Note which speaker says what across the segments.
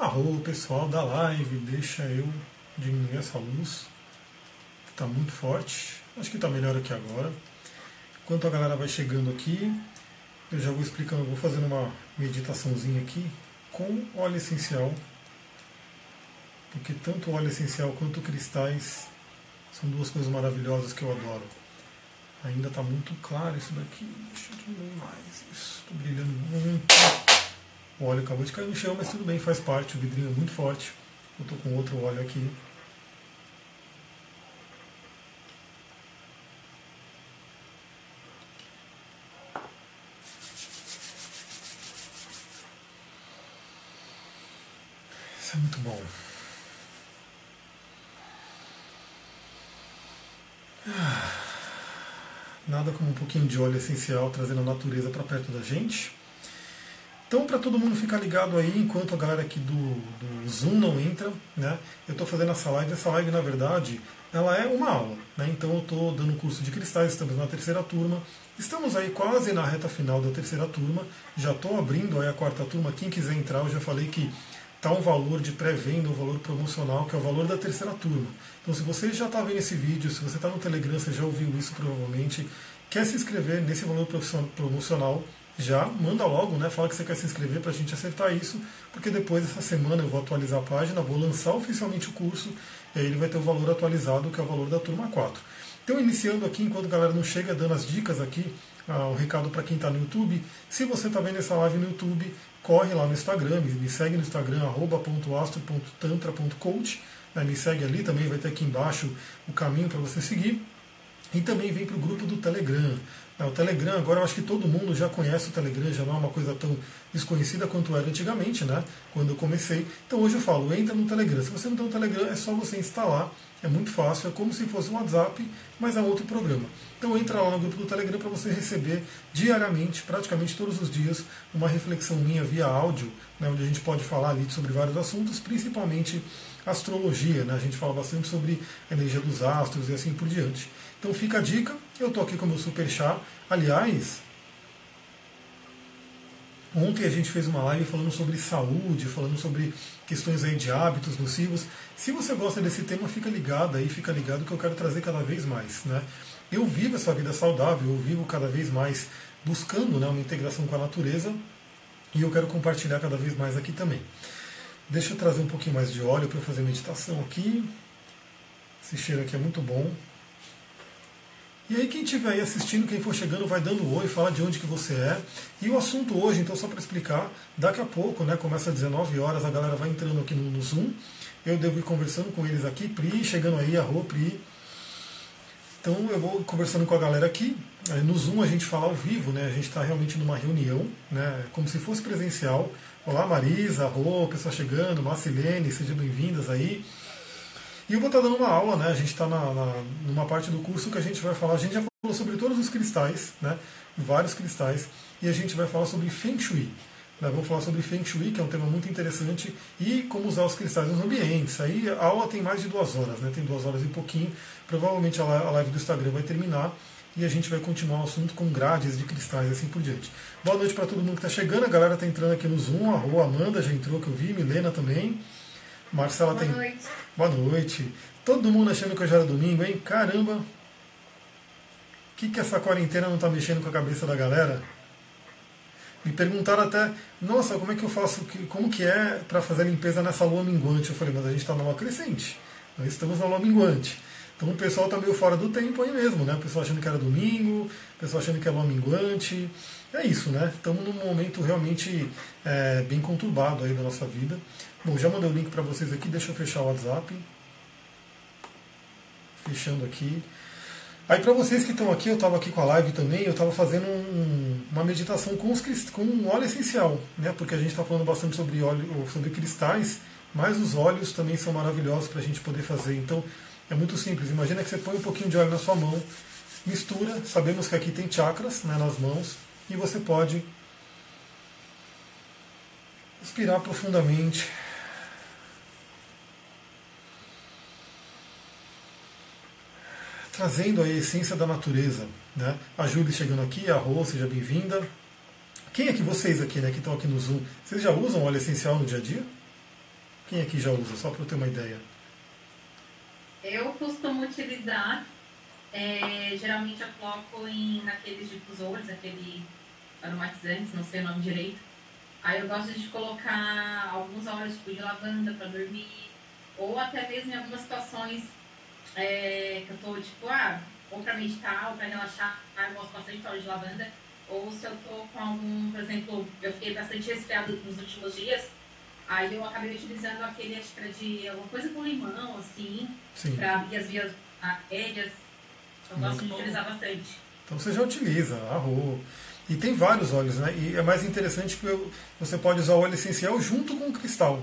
Speaker 1: Arro, pessoal da live, deixa eu diminuir essa luz. Está muito forte. Acho que está melhor aqui agora. Enquanto a galera vai chegando aqui, eu já vou explicando, vou fazendo uma meditaçãozinha aqui com óleo essencial. Porque tanto óleo essencial quanto cristais são duas coisas maravilhosas que eu adoro. Ainda está muito claro isso daqui. Deixa eu diminuir mais. Isso, estou brilhando muito. O óleo acabou de cair no chão, mas tudo bem, faz parte. O vidrinho é muito forte. Eu estou com outro óleo aqui. Isso é muito bom. Nada como um pouquinho de óleo essencial trazendo a natureza para perto da gente. Então, para todo mundo ficar ligado aí, enquanto a galera aqui do, do Zoom não entra, né? Eu estou fazendo essa live. Essa live, na verdade, ela é uma aula, né? Então, eu estou dando curso de cristais, estamos na terceira turma. Estamos aí quase na reta final da terceira turma. Já estou abrindo aí a quarta turma. Quem quiser entrar, eu já falei que está um valor de pré-venda, um valor promocional, que é o valor da terceira turma. Então, se você já está vendo esse vídeo, se você está no Telegram, você já ouviu isso provavelmente, quer se inscrever nesse valor promocional, já manda logo, né? Fala que você quer se inscrever para a gente acertar isso, porque depois dessa semana eu vou atualizar a página, vou lançar oficialmente o curso, e aí ele vai ter o valor atualizado, que é o valor da turma 4. Então, iniciando aqui, enquanto a galera não chega, dando as dicas aqui, ah, recado para quem está no YouTube. Se você está vendo essa live no YouTube, corre lá no Instagram, me segue no Instagram, arroba.astro.tantra.coach. Né, me segue ali, também vai ter aqui embaixo o caminho para você seguir. E também vem para o grupo do Telegram. Né, o Telegram, agora eu acho que todo mundo já conhece o Telegram, já não é uma coisa tão desconhecida quanto era antigamente, né? Quando eu comecei. Então hoje eu falo, entra no Telegram. Se você não tem o Telegram, é só você instalar. É muito fácil, é como se fosse um WhatsApp, mas é outro programa. Então entra lá no grupo do Telegram para você receber diariamente, praticamente todos os dias, uma reflexão minha via áudio, né, onde a gente pode falar ali sobre vários assuntos, principalmente astrologia. Né? A gente fala bastante sobre a energia dos astros e assim por diante. Então fica a dica, eu estou aqui com o meu super chá. Aliás, Ontem a gente fez uma live falando sobre saúde, falando sobre questões aí de hábitos nocivos. Se você gosta desse tema, fica ligado aí, fica ligado que eu quero trazer cada vez mais. Né? Eu vivo essa vida saudável, eu vivo cada vez mais buscando né, uma integração com a natureza e eu quero compartilhar cada vez mais aqui também. Deixa eu trazer um pouquinho mais de óleo para eu fazer meditação aqui. Esse cheiro aqui é muito bom. E aí quem estiver aí assistindo, quem for chegando, vai dando oi, fala de onde que você é. E o assunto hoje, então só para explicar, daqui a pouco, né, começa às 19 horas, a galera vai entrando aqui no, no Zoom. Eu devo ir conversando com eles aqui, Pri, chegando aí, arro, Pri. Então eu vou conversando com a galera aqui. No Zoom a gente fala ao vivo, né? A gente está realmente numa reunião, né? Como se fosse presencial. Olá Marisa, Rô, pessoal chegando, Marcilene, sejam bem-vindas aí. E eu vou estar dando uma aula, né? A gente está numa parte do curso que a gente vai falar, a gente já falou sobre todos os cristais, né? Vários cristais, e a gente vai falar sobre Feng Shui. Né? Vamos falar sobre Feng Shui, que é um tema muito interessante, e como usar os cristais nos ambientes. Aí a aula tem mais de duas horas, né? Tem duas horas e pouquinho. Provavelmente a live do Instagram vai terminar e a gente vai continuar o assunto com grades de cristais e assim por diante. Boa noite para todo mundo que está chegando, a galera está entrando aqui no Zoom, a Rua Amanda já entrou, que eu vi, Milena também. Marcela
Speaker 2: Boa
Speaker 1: tem.
Speaker 2: Noite.
Speaker 1: Boa noite. Todo mundo achando que hoje era domingo, hein? Caramba! O que, que essa quarentena não está mexendo com a cabeça da galera? Me perguntaram até, nossa, como é que eu faço, como que é para fazer a limpeza nessa lua minguante? Eu falei, mas a gente está na lua crescente, nós estamos na lua minguante. Então o pessoal está meio fora do tempo aí mesmo, né? O pessoal achando que era domingo, o pessoal achando que é lua minguante. É isso, né? Estamos num momento realmente é, bem conturbado aí da nossa vida. Bom, já mandei o link para vocês aqui, deixa eu fechar o WhatsApp. Fechando aqui. Aí para vocês que estão aqui, eu estava aqui com a live também, eu estava fazendo um, uma meditação com, os, com um óleo essencial, né? Porque a gente está falando bastante sobre óleo, sobre cristais, mas os óleos também são maravilhosos para a gente poder fazer. Então é muito simples. Imagina que você põe um pouquinho de óleo na sua mão, mistura. Sabemos que aqui tem chakras né, nas mãos e você pode inspirar profundamente trazendo a essência da natureza. Né? A Júlia chegando aqui, a Rô, seja bem-vinda. Quem é que vocês aqui, né, que estão aqui no Zoom, vocês já usam óleo essencial no dia a dia? Quem aqui já usa, só para eu ter uma ideia?
Speaker 2: Eu costumo utilizar, é, geralmente eu coloco em, naqueles difusores, aquele aromatizantes, não sei o nome direito. Aí eu gosto de colocar alguns óleos tipo de lavanda para dormir, ou até mesmo em algumas situações é, que eu tô tipo, ah, ou para meditar, ou para relaxar, eu gosto bastante de óleo de lavanda. Ou se eu tô com algum, por exemplo, eu fiquei bastante resfriado nos últimos dias, aí eu acabei utilizando aquele, acho que era de alguma coisa com limão, assim, para abrir as vias aéreas. Eu Muito gosto de bom. utilizar bastante.
Speaker 1: Então você já utiliza, arroz. E tem vários óleos, né? E é mais interessante que você pode usar o óleo essencial junto com o cristal.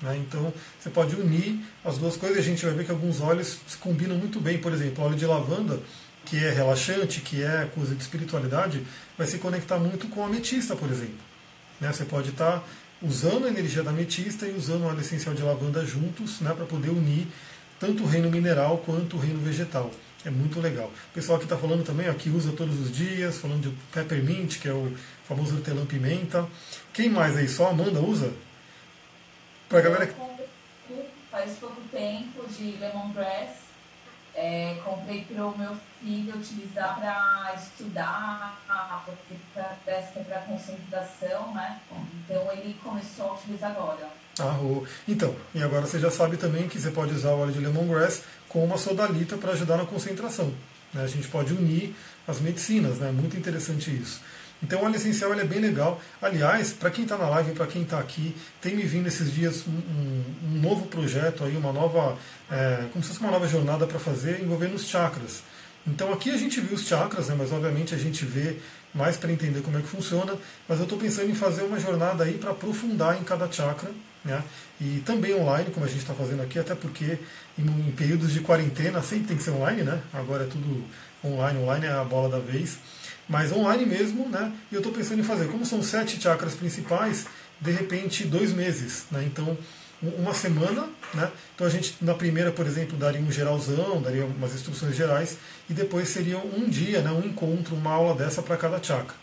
Speaker 1: Né? Então você pode unir as duas coisas e a gente vai ver que alguns óleos se combinam muito bem. Por exemplo, óleo de lavanda, que é relaxante, que é coisa de espiritualidade, vai se conectar muito com a ametista, por exemplo. Né? Você pode estar usando a energia da ametista e usando o óleo essencial de lavanda juntos né? para poder unir tanto o reino mineral quanto o reino vegetal. É muito legal. O pessoal aqui está falando também, ó, que usa todos os dias, falando de peppermint, que é o famoso hortelã-pimenta. Quem mais aí? Só a Amanda usa?
Speaker 3: Pra galera que... Faz pouco tempo de lemongrass. É, comprei para o meu filho utilizar para estudar, porque parece que é para concentração, né? Então ele começou a utilizar agora.
Speaker 1: Ah, então, e agora você já sabe também que você pode usar o óleo de lemongrass com uma sodalita para ajudar na concentração. Né? A gente pode unir as medicinas, né? Muito interessante isso. Então, o óleo essencial é bem legal. Aliás, para quem está na live, para quem está aqui, tem me vindo esses dias um, um, um novo projeto aí, uma nova, é, como se fosse uma nova jornada para fazer envolvendo os chakras. Então aqui a gente viu os chakras, né, mas obviamente a gente vê mais para entender como é que funciona. Mas eu estou pensando em fazer uma jornada aí para aprofundar em cada chakra, né? E também online, como a gente está fazendo aqui, até porque em, em, períodos de quarentena sempre tem que ser online, né? Agora é tudo online, online é a bola da vez. Mas online mesmo, né? E eu estou pensando em fazer, como são sete chakras principais, de repente dois meses, né? Então uma semana, né? Então a gente na primeira, por exemplo, daria um geralzão, daria umas instruções gerais e depois seria um dia, né, um encontro, uma aula dessa para cada chakra.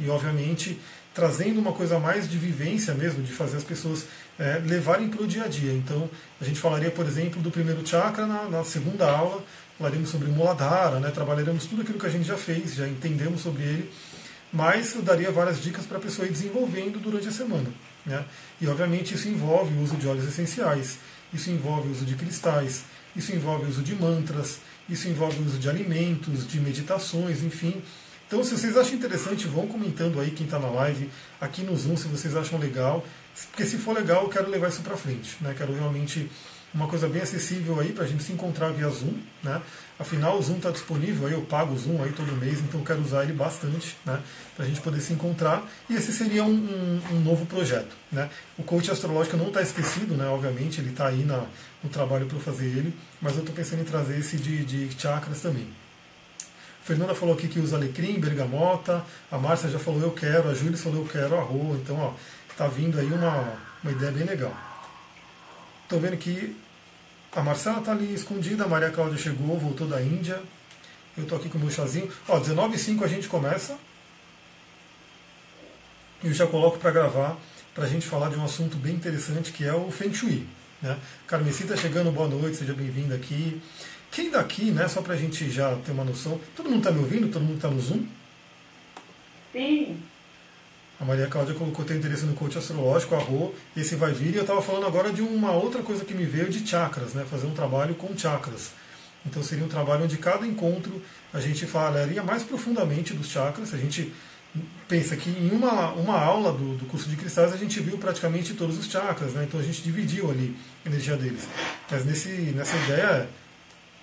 Speaker 1: E obviamente trazendo uma coisa mais de vivência mesmo, de fazer as pessoas é, levarem para o dia a dia. Então a gente falaria, por exemplo, do primeiro chakra na, na segunda aula, falaríamos sobre Muladhara, né, trabalharemos tudo aquilo que a gente já fez, já entendemos sobre ele, mas eu daria várias dicas para a pessoa ir desenvolvendo durante a semana. Né? E obviamente isso envolve o uso de óleos essenciais, isso envolve o uso de cristais, isso envolve o uso de mantras, isso envolve o uso de alimentos, de meditações, enfim. Então, se vocês acham interessante, vão comentando aí quem está na live, aqui no Zoom, se vocês acham legal. Porque se for legal, eu quero levar isso para frente. Né? Quero realmente uma coisa bem acessível aí para a gente se encontrar via Zoom. Né? Afinal, o Zoom está disponível, aí eu pago o Zoom aí todo mês, então eu quero usar ele bastante né? para a gente poder se encontrar. E esse seria um, um, um novo projeto. Né? O coach astrológico não está esquecido, né? obviamente, ele está aí na, no trabalho para fazer ele, mas eu estou pensando em trazer esse de, de chakras também. Fernanda falou aqui que usa alecrim, bergamota, a Márcia já falou eu quero, a Júlia falou eu quero arroz, então ó, tá vindo aí uma, uma ideia bem legal. Estou vendo que a Marcela está ali escondida, a Maria Cláudia chegou, voltou da Índia. Eu estou aqui com o meu chazinho. Ó, 19 h a gente começa. Eu já coloco para gravar, para a gente falar de um assunto bem interessante que é o Feng Shui. Né? Carmeci está chegando, boa noite, seja bem-vindo aqui. Quem daqui, né, só para a gente já ter uma noção, todo mundo está me ouvindo? Todo mundo está no Zoom?
Speaker 3: Sim.
Speaker 1: A Maria Cláudia colocou teu interesse no coach astrológico, a Rô, esse vai vir. E eu estava falando agora de uma outra coisa que me veio de chakras, né? fazer um trabalho com chakras. Então seria um trabalho onde cada encontro a gente falaria mais profundamente dos chakras. A gente pensa que em uma, uma aula do, do curso de cristais a gente viu praticamente todos os chakras, né? então a gente dividiu ali a energia deles. Mas nesse, nessa ideia,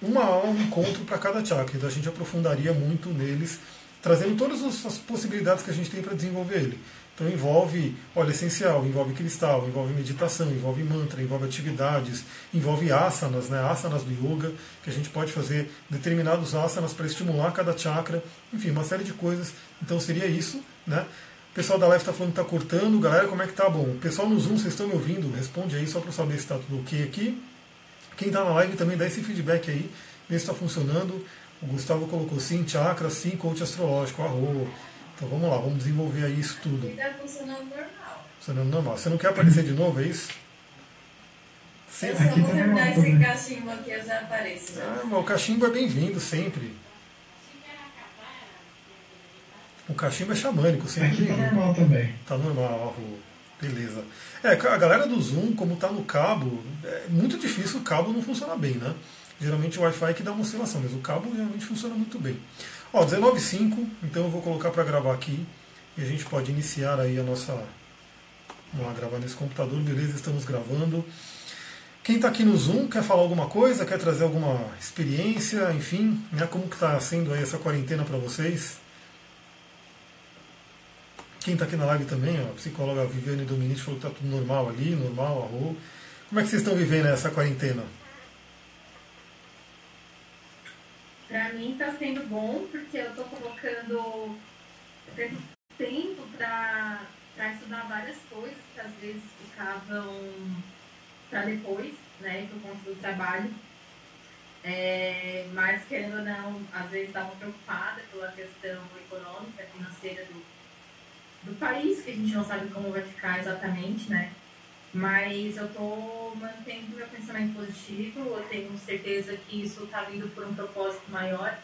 Speaker 1: uma aula, um encontro para cada chakra. Então a gente aprofundaria muito neles trazendo todas as possibilidades que a gente tem para desenvolver ele. Então envolve óleo essencial, envolve cristal, envolve meditação, envolve mantra, envolve atividades, envolve asanas, né? asanas do yoga, que a gente pode fazer determinados asanas para estimular cada chakra, enfim, uma série de coisas. Então seria isso, né? O pessoal da live está falando que está cortando, galera, como é que tá bom? O pessoal no Zoom, vocês estão me ouvindo? Responde aí só para saber se está tudo ok aqui. Quem está na live também dá esse feedback aí, vê se está funcionando. O Gustavo colocou sim chakra, sim coach astrológico, arro. Então vamos lá, vamos desenvolver aí isso tudo.
Speaker 3: Está funcionando normal.
Speaker 1: Funcionando normal. Você não quer aparecer de novo, é isso?
Speaker 3: Eu só vou terminar esse cachimbo aqui, eu já apareço. Já. Ah,
Speaker 1: mas o cachimbo é bem-vindo sempre. O cachimbo é xamânico, sempre.
Speaker 4: Aqui tá normal também.
Speaker 1: Tá normal, Beleza. É, a galera do Zoom, como tá no cabo, é muito difícil o cabo não funcionar bem, né? Geralmente o Wi-Fi é que dá uma oscilação, mas o cabo realmente funciona muito bem. Ó, 19.5, então eu vou colocar para gravar aqui e a gente pode iniciar aí a nossa. Vamos lá gravar nesse computador, beleza? Estamos gravando. Quem está aqui no Zoom quer falar alguma coisa, quer trazer alguma experiência, enfim, né? Como que está sendo aí essa quarentena para vocês? Quem está aqui na live também, ó, a psicóloga Viviane Dominici falou que está tudo normal ali, normal, arro. Como é que vocês estão vivendo essa quarentena?
Speaker 2: Para mim está sendo bom, porque eu estou colocando tempo para estudar várias coisas que às vezes ficavam para depois, né, por conta do trabalho. É, mas, querendo ou não, às vezes estava preocupada pela questão econômica, financeira do, do país, que a gente não sabe como vai ficar exatamente, né? Mas eu estou mantendo meu pensamento positivo, eu tenho certeza que isso está vindo por um propósito maior,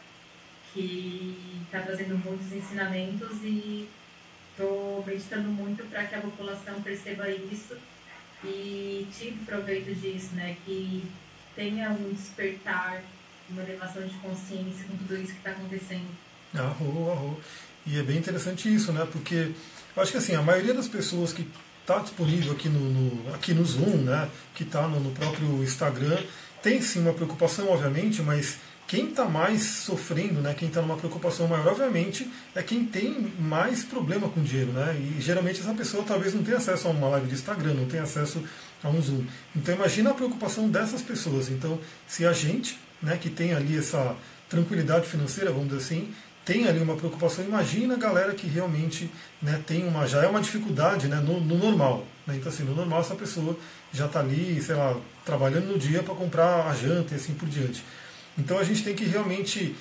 Speaker 2: que está trazendo muitos ensinamentos e estou meditando muito para que a população perceba isso e tive proveito disso, né? Que tenha um despertar, uma elevação de consciência com tudo isso que está acontecendo.
Speaker 1: Arro, arro. E é bem interessante isso, né? Porque eu acho que assim, a maioria das pessoas que está disponível aqui no, no, aqui no Zoom, né? Que está no, no próprio Instagram, tem sim uma preocupação, obviamente, mas quem está mais sofrendo, né, quem está numa preocupação maior, obviamente, é quem tem mais problema com dinheiro. Né? E geralmente essa pessoa talvez não tenha acesso a uma live de Instagram, não tenha acesso a um Zoom. Então imagina a preocupação dessas pessoas. Então, se a gente, né, que tem ali essa tranquilidade financeira, vamos dizer assim, tem ali uma preocupação, imagina a galera que realmente né, tem uma, já é uma dificuldade né, no, no normal. Né? Então, assim, no normal essa pessoa já está ali, sei lá, trabalhando no dia para comprar a janta e assim por diante. Então a gente tem que realmente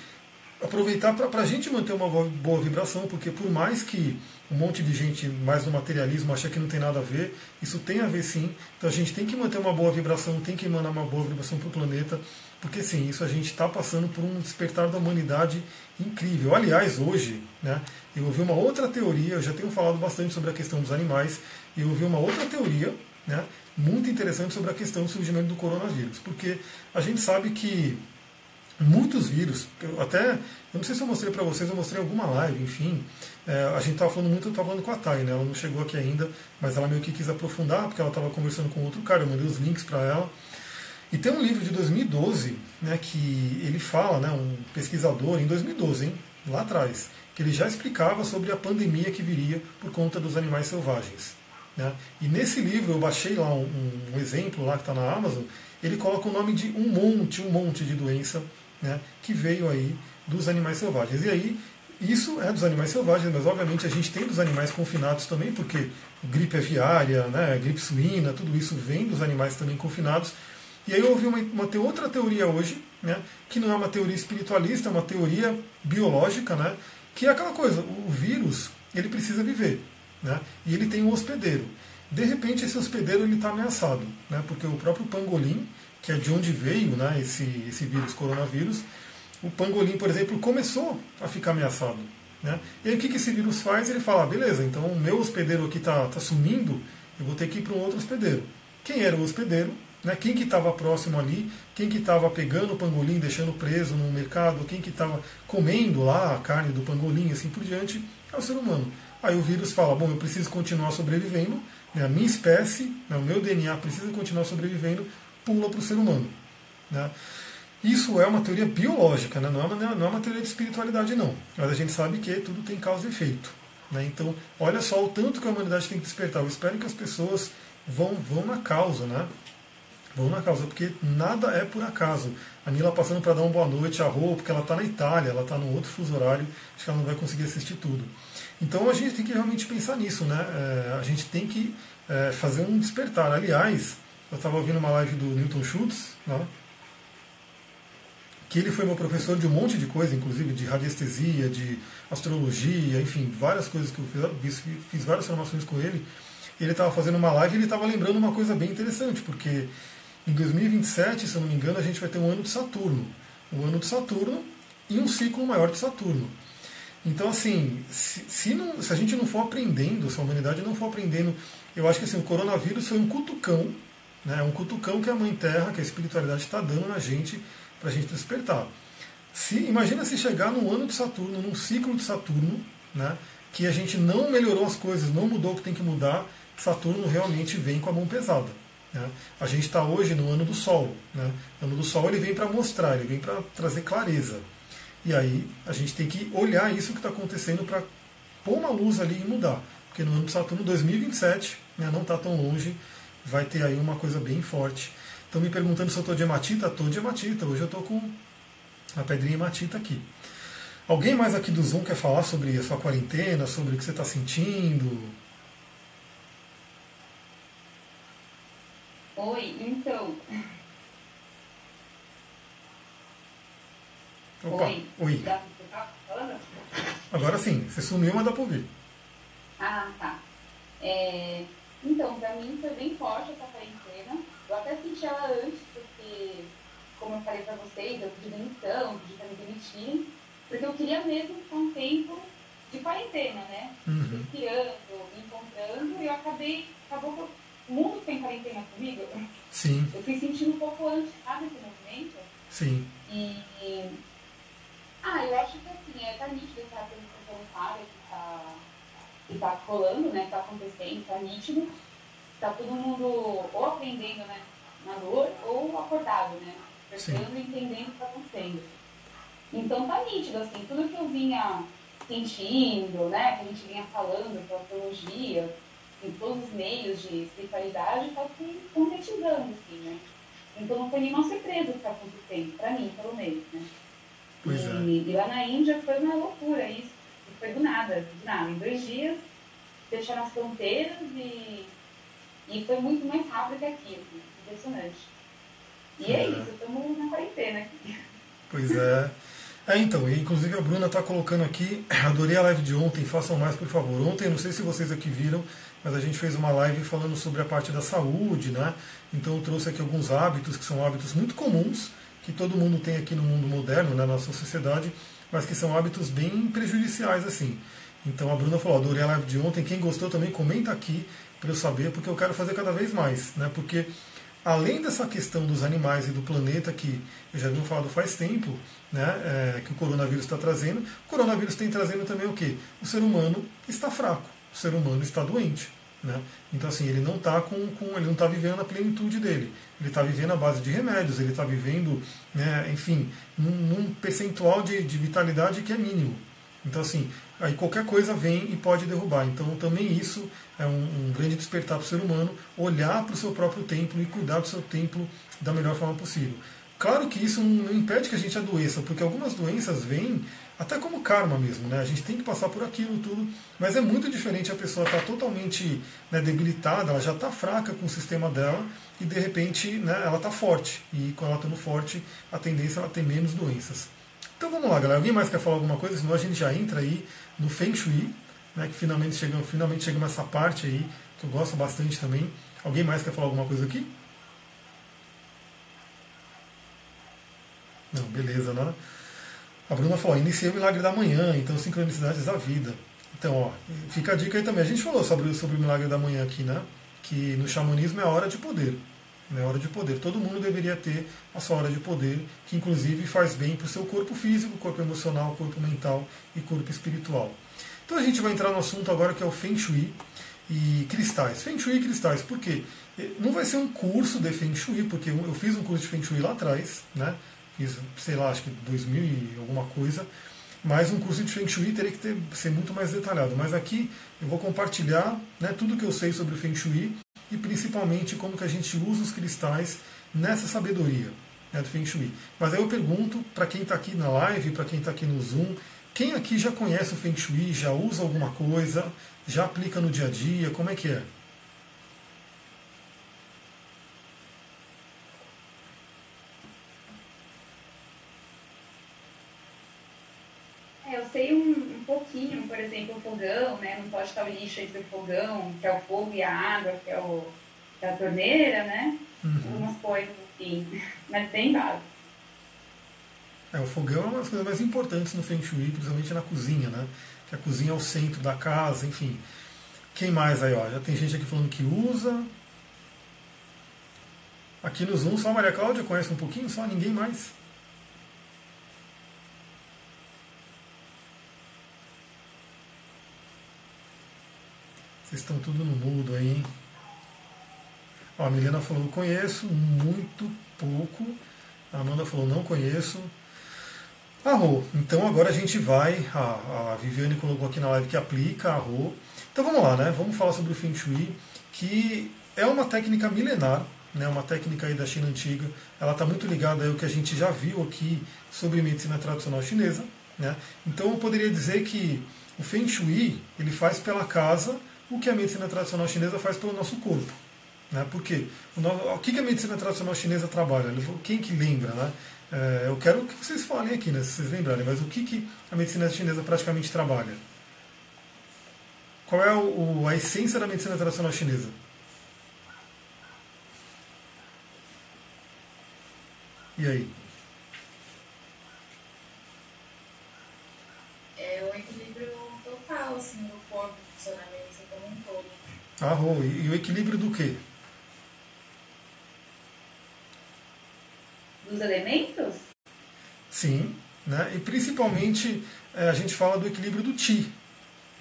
Speaker 1: aproveitar para a gente manter uma boa vibração, porque por mais que um monte de gente mais no materialismo acha que não tem nada a ver, isso tem a ver sim. Então a gente tem que manter uma boa vibração, tem que mandar uma boa vibração para o planeta, porque sim, isso a gente está passando por um despertar da humanidade incrível. Aliás, hoje, né, eu ouvi uma outra teoria, eu já tenho falado bastante sobre a questão dos animais, e eu ouvi uma outra teoria, né, muito interessante sobre a questão do surgimento do coronavírus, porque a gente sabe que muitos vírus. Eu até, eu não sei se eu mostrei para vocês, eu mostrei alguma live, enfim. É, a gente estava falando muito, eu estava falando com a Thay, né? Ela não chegou aqui ainda, mas ela meio que quis aprofundar, porque ela estava conversando com outro cara, eu mandei os links para ela. E tem um livro de 2012, né, que ele fala, né, um pesquisador, em 2012, hein, lá atrás, que ele já explicava sobre a pandemia que viria por conta dos animais selvagens. Né? E nesse livro eu baixei lá um, um exemplo lá que está na Amazon, ele coloca o nome de um monte, um monte de doença né, que veio aí dos animais selvagens. E aí, isso é dos animais selvagens, mas obviamente a gente tem dos animais confinados também, porque gripe aviária, né, gripe suína, tudo isso vem dos animais também confinados. E aí eu ouvi uma, uma outra teoria hoje, né, que não é uma teoria espiritualista, é uma teoria biológica, né, que é aquela coisa, o vírus ele precisa viver, né, e ele tem um hospedeiro. De repente esse hospedeiro está ameaçado, né, porque o próprio pangolim que é de onde veio né, esse, esse vírus, coronavírus, o pangolim, por exemplo, começou a ficar ameaçado. Né? E aí o que, que esse vírus faz? Ele fala, ah, beleza, então o meu hospedeiro aqui está tá sumindo, eu vou ter que ir para um outro hospedeiro. Quem era o hospedeiro? Né? Quem que estava próximo ali? Quem que estava pegando o pangolim, deixando preso no mercado? Quem que estava comendo lá a carne do pangolim, assim por diante? É o ser humano. Aí o vírus fala, bom, eu preciso continuar sobrevivendo, né? a minha espécie, né? o meu DNA precisa continuar sobrevivendo, pula para o ser humano. Né? Isso é uma teoria biológica, né? não, é uma, não é uma teoria de espiritualidade, não. Mas a gente sabe que tudo tem causa e efeito. Né? Então, olha só o tanto que a humanidade tem que despertar. Eu espero que as pessoas vão, vão na causa, né? Vão na causa, porque nada é por acaso. A Nila passando para dar uma boa noite a Rô, porque ela está na Itália, ela está no outro fuso horário, acho que ela não vai conseguir assistir tudo. Então a gente tem que realmente pensar nisso, né? É, a gente tem que é, fazer um despertar. Aliás, eu estava ouvindo uma live do Newton Schultz, né, que ele foi meu professor de um monte de coisa, inclusive de radiestesia, de astrologia, enfim, várias coisas que eu fiz, fiz várias formações com ele. Ele estava fazendo uma live e ele estava lembrando uma coisa bem interessante, porque Em 2027, se eu não me engano, a gente vai ter um ano de Saturno. Um ano de Saturno e um ciclo maior de Saturno. Então, assim, se, se, não, se, a gente não for aprendendo, se a humanidade não for aprendendo, eu acho que assim, o coronavírus foi um cutucão, né, um cutucão que a Mãe Terra, que a espiritualidade está dando na gente, para a gente despertar. Se, imagina se chegar num ano de Saturno, num ciclo de Saturno, né, que a gente não melhorou as coisas, não mudou o que tem que mudar, Saturno realmente vem com a mão pesada. Né? A gente está hoje no ano do Sol. Né? O ano do Sol ele vem para mostrar, ele vem para trazer clareza. E aí a gente tem que olhar isso que está acontecendo para pôr uma luz ali e mudar. Porque no ano de Saturno 2027, né, não está tão longe, vai ter aí uma coisa bem forte. Estão me perguntando se eu estou de hematita? Estou de hematita. Hoje eu estou com a pedrinha hematita aqui. Alguém mais aqui do Zoom quer falar sobre a sua quarentena, sobre o que você está sentindo?
Speaker 4: Oi, então.
Speaker 1: Opa, oi. oi. Agora sim, você sumiu, mas dá para ouvir.
Speaker 4: Ah, tá. É, então, para mim foi bem forte essa quarentena. Eu até senti ela antes, porque, como eu falei para vocês, eu pedi demissão, pedi para me demitirem, porque eu queria mesmo ficar um tempo de quarentena, né? Uhum. Respirando, me encontrando, e eu acabei, acabou que o mundo tem quarentena comigo.
Speaker 1: Sim.
Speaker 4: Eu fui sentindo um pouco antes, sabe, esse movimento?
Speaker 1: Sim.
Speaker 4: E, ah, eu acho que assim, é, tá nítido essa atenção voluntária que tá, que tá rolando, né? Que tá acontecendo, tá nítido. Tá todo mundo ou aprendendo, né? Na dor, ou acordado, né? Percebendo e entendendo o que tá acontecendo. Então tá nítido, assim, tudo que eu vinha sentindo, né? Que a gente vinha falando pela teologia, em todos os meios de espiritualidade, tá se concretizando, assim, né? Então não foi nenhuma surpresa o que tá acontecendo, pra mim, pelo menos, né?
Speaker 1: Pois
Speaker 4: e,
Speaker 1: é.
Speaker 4: e lá na Índia foi uma loucura isso. Foi do nada, do nada. Em dois dias, fecharam as fronteiras e, e foi muito mais rápido que aqui. Assim, impressionante. E é, é isso, estamos na quarentena aqui.
Speaker 1: Pois é. É, então, e inclusive a Bruna está colocando aqui, adorei a live de ontem, façam mais, por favor. Ontem, não sei se vocês aqui viram, mas a gente fez uma live falando sobre a parte da saúde, né? Então eu trouxe aqui alguns hábitos que são hábitos muito comuns, que todo mundo tem aqui no mundo moderno, na nossa sociedade, mas que são hábitos bem prejudiciais assim. Então a Bruna falou, adorei a live de ontem, quem gostou também comenta aqui para eu saber, porque eu quero fazer cada vez mais, né? Porque além dessa questão dos animais e do planeta que eu já venho falado faz tempo, né, é, que o coronavírus está trazendo, o coronavírus tem trazendo também o quê? O ser humano está fraco, o ser humano está doente. Né? Então assim, ele não está com, com, ele não está vivendo a plenitude dele. Ele está vivendo a base de remédios, ele está vivendo, né, enfim, num, num percentual de, de, vitalidade que é mínimo. Então assim, aí qualquer coisa vem e pode derrubar. Então também isso é um, um grande despertar para o ser humano, olhar para o seu próprio templo e cuidar do seu templo da melhor forma possível. Claro que isso não impede que a gente adoeça, porque algumas doenças vêm até como karma mesmo, né? A gente tem que passar por aquilo tudo, mas é muito diferente a pessoa estar tá totalmente né, debilitada, ela já está fraca com o sistema dela e de repente né, ela está forte. E quando ela está no forte, a tendência é ela ter menos doenças. Então vamos lá, galera. Alguém mais quer falar alguma coisa? Senão a gente já entra aí no Feng Shui, né, que finalmente chegamos, finalmente chegamos nessa parte aí, que eu gosto bastante também. Alguém mais quer falar alguma coisa aqui? Não, beleza, né? A Bruna falou, iniciei o milagre da manhã, então sincronicidades da vida. Então, ó, fica a dica aí também. A gente falou sobre, sobre o milagre da manhã aqui, né? Que no xamanismo é hora de poder. É hora de poder. Todo mundo deveria ter a sua hora de poder, que inclusive faz bem para o seu corpo físico, corpo emocional, corpo mental e corpo espiritual. Então a gente vai entrar no assunto agora que é o Feng Shui e cristais. Feng Shui e cristais, por quê? Não vai ser um curso de Feng Shui, porque eu fiz um curso de Feng Shui lá atrás, né? Fiz, sei lá, acho que 2000 e alguma coisa, mas um curso de Feng Shui teria que ter, ser muito mais detalhado. Mas aqui eu vou compartilhar né, tudo que eu sei sobre o Feng Shui e principalmente como que a gente usa os cristais nessa sabedoria né, do Feng Shui. Mas aí eu pergunto para quem está aqui na live, para quem está aqui no Zoom, quem aqui já conhece o Feng Shui, já usa alguma coisa, já aplica no dia a dia, como é que é?
Speaker 4: sei um, um exemplo, o fogão, né? Não pode estar o lixo entre o fogão, que é o fogo, e a água, que é, o, que é a torneira, né? uhum. umas coisas assim, mas bem básico.
Speaker 1: É, o fogão é uma das coisas mais importantes no Feng Shui, principalmente na cozinha, né? Que a cozinha é o centro da casa, enfim. Quem mais aí, ó? Já tem gente aqui falando que usa. Aqui no Zoom só a Maria Cláudia conhece um pouquinho, só ninguém mais. Vocês estão tudo no mudo aí, hein? Ó, a Milena falou, conheço muito pouco. A Amanda falou, não conheço. Arro, então agora a gente vai, a, a Viviane colocou aqui na live que aplica Arro. Então vamos lá, né? Vamos falar sobre o Feng Shui, que é uma técnica milenar, né? uma técnica aí da China antiga. Ela está muito ligada ao que a gente já viu aqui sobre medicina tradicional chinesa. Né? Então eu poderia dizer que o Feng Shui ele faz pela casa o que a medicina tradicional chinesa faz pelo nosso corpo. Né? Por quê? O, o que a medicina tradicional chinesa trabalha? Quem que lembra? Né? É, eu quero que vocês falem aqui, né, se vocês lembrarem, mas o que, que a medicina chinesa praticamente trabalha? Qual é o, a essência da medicina tradicional chinesa? E aí?
Speaker 3: É o equilíbrio total, assim, do corpo, funcionamento.
Speaker 1: Ah, e, e o equilíbrio do quê?
Speaker 4: dos elementos?
Speaker 1: Sim, né? e principalmente é, a gente fala do equilíbrio do Ti.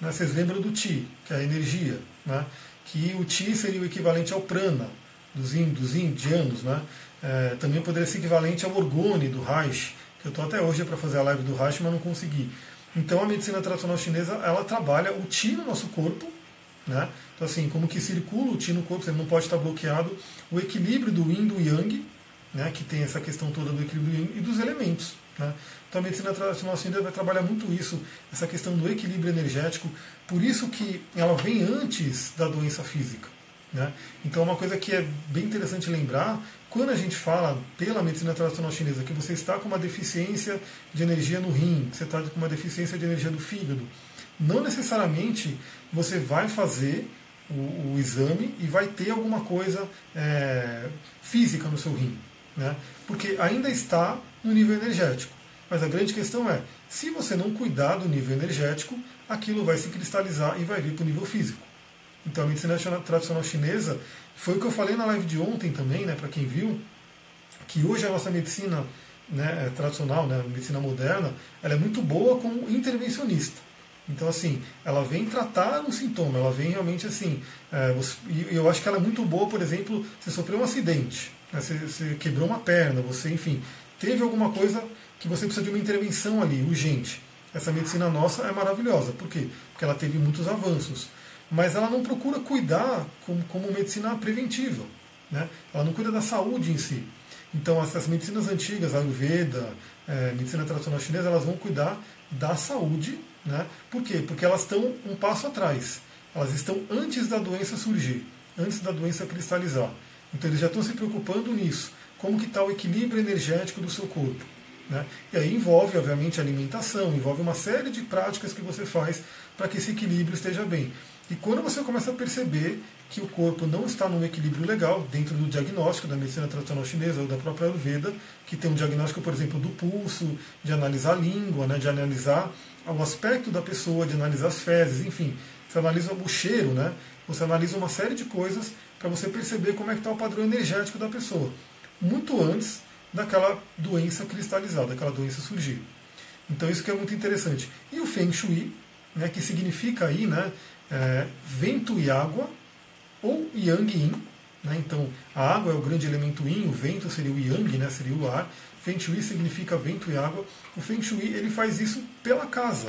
Speaker 1: Né? Vocês lembram do Ti, que é a energia, né? que o Ti seria o equivalente ao prana dos, dos indianos. Né? É, também poderia ser equivalente ao orgone do Reich, que eu estou até hoje para fazer a live do Reich, mas não consegui. Então a medicina tradicional chinesa ela trabalha o Ti no nosso corpo, né? Então, assim, como que circula o Ti no corpo, ele não pode estar bloqueado. O equilíbrio do Yin do Yang, né, que tem essa questão toda do equilíbrio e dos elementos. Né? Então a medicina tradicional ainda vai trabalhar muito isso, essa questão do equilíbrio energético, por isso que ela vem antes da doença física. Né? Então uma coisa que é bem interessante lembrar, quando a gente fala pela medicina tradicional chinesa que você está com uma deficiência de energia no rim, que você está com uma deficiência de energia do fígado, não necessariamente você vai fazer o, o exame e vai ter alguma coisa é, física no seu rim né? porque ainda está no nível energético. Mas a grande questão é, se você não cuidar do nível energético, aquilo vai se cristalizar e vai vir para o nível físico. Então a medicina tradicional chinesa, foi o que eu falei na live de ontem também, né, para quem viu, que hoje a nossa medicina né, tradicional, né, medicina moderna, ela é muito boa como intervencionista. Então, assim, ela vem tratar um sintoma, ela vem realmente assim. É, você, e eu acho que ela é muito boa, por exemplo, você sofreu um acidente. Né? Você, você quebrou uma perna, você, enfim, teve alguma coisa que você precisa de uma intervenção ali, urgente. Essa medicina nossa é maravilhosa. Por quê? Porque ela teve muitos avanços. Mas ela não procura cuidar como, como medicina preventiva. Né? Ela não cuida da saúde em si. Então, essas medicinas antigas, a Ayurveda, é, medicina tradicional chinesa, elas vão cuidar da saúde. Né? Por quê? Porque elas estão um passo atrás. Elas estão antes da doença surgir, antes da doença cristalizar. Então eles já estão se preocupando nisso. Como que está o equilíbrio energético do seu corpo. Né? E aí envolve, obviamente, alimentação, envolve uma série de práticas que você faz para que esse equilíbrio esteja bem. E quando você começa a perceber que o corpo não está num equilíbrio legal, dentro do diagnóstico da medicina tradicional chinesa ou da própria Ayurveda, que tem um diagnóstico, por exemplo, do pulso, de analisar a língua, né, de analisar o aspecto da pessoa, de analisar as fezes, enfim, você analisa o cheiro, né, você analisa uma série de coisas para você perceber como é que está o padrão energético da pessoa, muito antes daquela doença cristalizada, daquela doença surgir. Então isso que é muito interessante. E o Feng Shui, né, que significa aí né, é, vento e água, ou Yang Yin. Né, então a água é o grande elemento Yin, o vento seria o Yang, né, seria o ar. Feng Shui significa vento e água. O Feng Shui ele faz isso pela casa.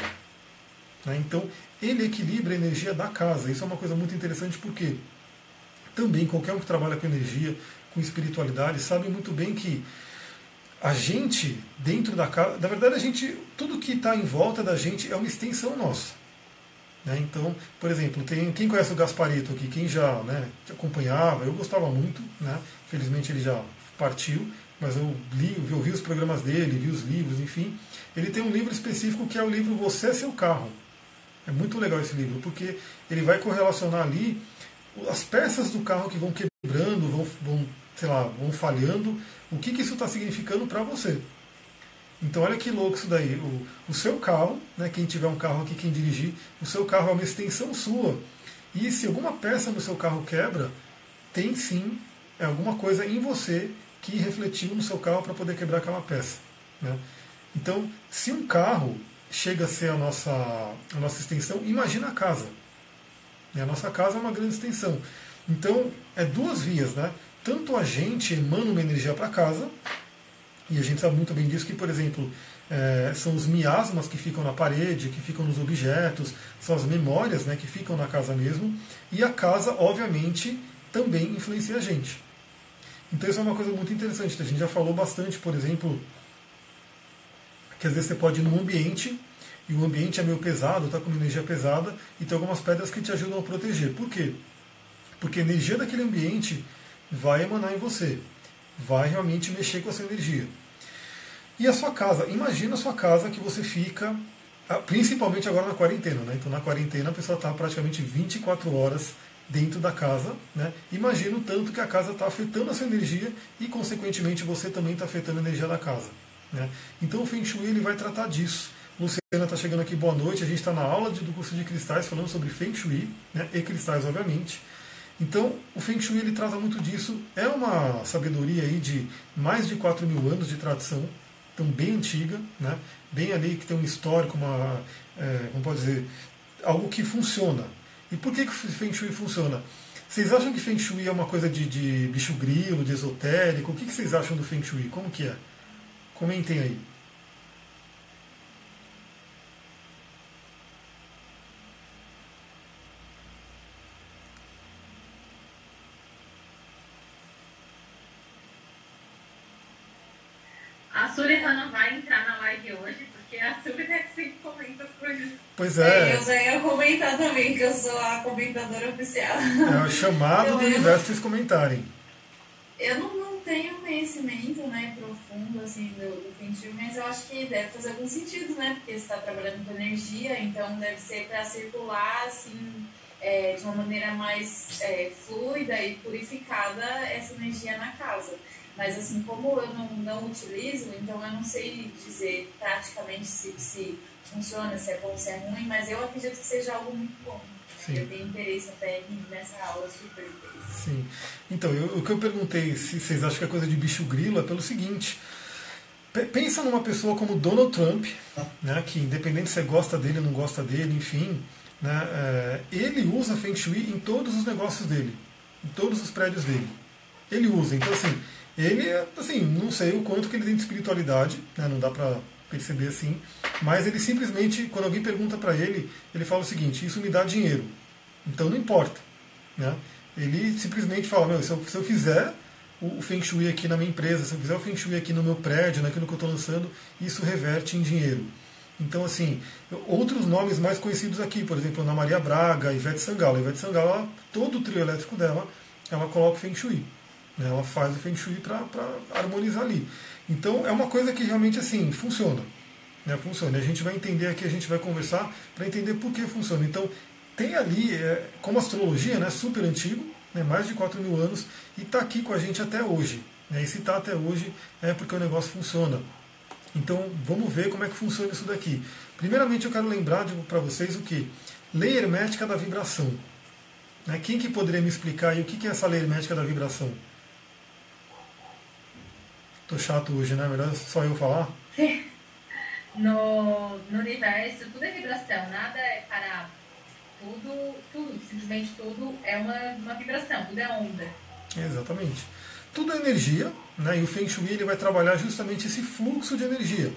Speaker 1: Né, então ele equilibra a energia da casa. Isso é uma coisa muito interessante porque também qualquer um que trabalha com energia, com espiritualidade, sabe muito bem que a gente, dentro da casa, na verdade, a gente, tudo que está em volta da gente é uma extensão nossa. Né? Então, por exemplo, tem, quem conhece o Gasparito aqui, quem já né, acompanhava, eu gostava muito, né? felizmente ele já partiu, mas eu li, eu vi os programas dele, vi os livros, enfim. Ele tem um livro específico que é o livro Você é Seu Carro. É muito legal esse livro, porque ele vai correlacionar ali as peças do carro que vão quebrando, vão, vão, sei lá, vão falhando. O que, que isso está significando para você? Então olha que louco isso daí. O, o seu carro, né, quem tiver um carro aqui, quem dirigir, o seu carro é uma extensão sua. E se alguma peça no seu carro quebra, tem sim alguma coisa em você que refletiu no seu carro para poder quebrar aquela peça. Né? Então, se um carro chega a ser a nossa, a nossa extensão, imagina a casa. E a nossa casa é uma grande extensão. Então, é duas vias, né? Tanto a gente emana uma energia para casa, e a gente sabe muito bem disso, que, por exemplo, é, são os miasmas que ficam na parede, que ficam nos objetos, são as memórias né, que ficam na casa mesmo, e a casa, obviamente, também influencia a gente. Então isso é uma coisa muito interessante. A gente já falou bastante, por exemplo, que às vezes você pode ir num ambiente e o ambiente é meio pesado, está com energia pesada, e tem algumas pedras que te ajudam a proteger. Por quê? Porque a energia daquele ambiente vai emanar em você, vai realmente mexer com essa energia. E a sua casa, imagina a sua casa que você fica, ah, principalmente agora na quarentena, né? Então na quarentena a pessoa está praticamente 24 horas dentro da casa, né? Imagina o tanto que a casa está afetando a sua energia e, consequentemente, você também está afetando a energia da casa. Né? Então o Feng Shui ele vai tratar disso. Luciana está chegando aqui, boa noite. A gente está na aula de, do curso de cristais falando sobre Feng Shui né? e cristais, obviamente. Então o Feng Shui ele trata muito disso. É uma sabedoria aí de mais de 4 mil anos de tradição, então bem antiga, né? bem ali que tem um histórico, uma, é, como pode dizer, algo que funciona. E por que, que o Feng Shui funciona? Vocês acham que Feng Shui é uma coisa de, de bicho grilo, de esotérico? O que, que vocês acham do Feng Shui? Como que é? Comentem aí.
Speaker 2: A Sullivan não vai entrar na live hoje, porque a é que sempre comenta as coisas.
Speaker 1: Pois é.
Speaker 3: Comentar também, que eu sou a comentadora oficial.
Speaker 1: É o chamado eu, do universo vocês comentarem.
Speaker 3: Eu não, não tenho conhecimento né, profundo assim, do, do Shui, mas eu acho que deve fazer algum sentido, né? Porque você está trabalhando com energia, então deve ser para circular assim, é, de uma maneira mais é, fluida e purificada essa energia na casa. Mas assim, como eu não, não utilizo, então eu não sei dizer praticamente se, se funciona, se é bom, se é ruim, mas eu acredito que seja algo muito bom. Sim. Eu tenho interesse até nessa aula super interesse.
Speaker 1: Sim. Então, eu, o que eu perguntei se vocês acham que é coisa de bicho grilo é pelo seguinte. Pensa numa pessoa como Donald Trump, né, que independente se você gosta dele ou não gosta dele, enfim, né, é, ele usa Feng Shui em todos os negócios dele, em todos os prédios dele. Ele usa. Então, assim, ele, assim, não sei o quanto que ele tem de espiritualidade, né, não dá para perceber assim, mas ele simplesmente, quando alguém pergunta para ele, ele fala o seguinte: Isso me dá dinheiro. Então não importa. Né? Ele simplesmente fala: Meu, se eu, se eu fizer o Feng Shui aqui na minha empresa, se eu fizer o Feng Shui aqui no meu prédio, naquilo que eu estou lançando, isso reverte em dinheiro. Então, assim, outros nomes mais conhecidos aqui, por exemplo, Ana Maria Braga, Ivete Sangalo. Ivete Sangalo, todo o trio elétrico dela, ela coloca o Feng Shui. Né? Ela faz o Feng Shui para harmonizar ali. Então é uma coisa que realmente assim funciona. Né? Funciona. A gente vai entender aqui, a gente vai conversar para entender por que funciona. Então tem ali, é, como astrologia, né, super antigo, né, mais de 4 mil anos, e está aqui com a gente até hoje. Né? E se está até hoje é porque o negócio funciona. Então vamos ver como é que funciona isso daqui. Primeiramente eu quero lembrar para vocês o que? Lei hermética da vibração. Né? Quem que poderia me explicar aí o que é essa lei hermética da vibração? Tô chato hoje, né? Melhor só eu falar?
Speaker 2: no, no universo, tudo é vibração, nada é parado. Tudo, tudo, simplesmente tudo é uma, uma vibração, tudo é onda.
Speaker 1: Exatamente. Tudo é energia, né? E o Feng Shui ele vai trabalhar justamente esse fluxo de energia.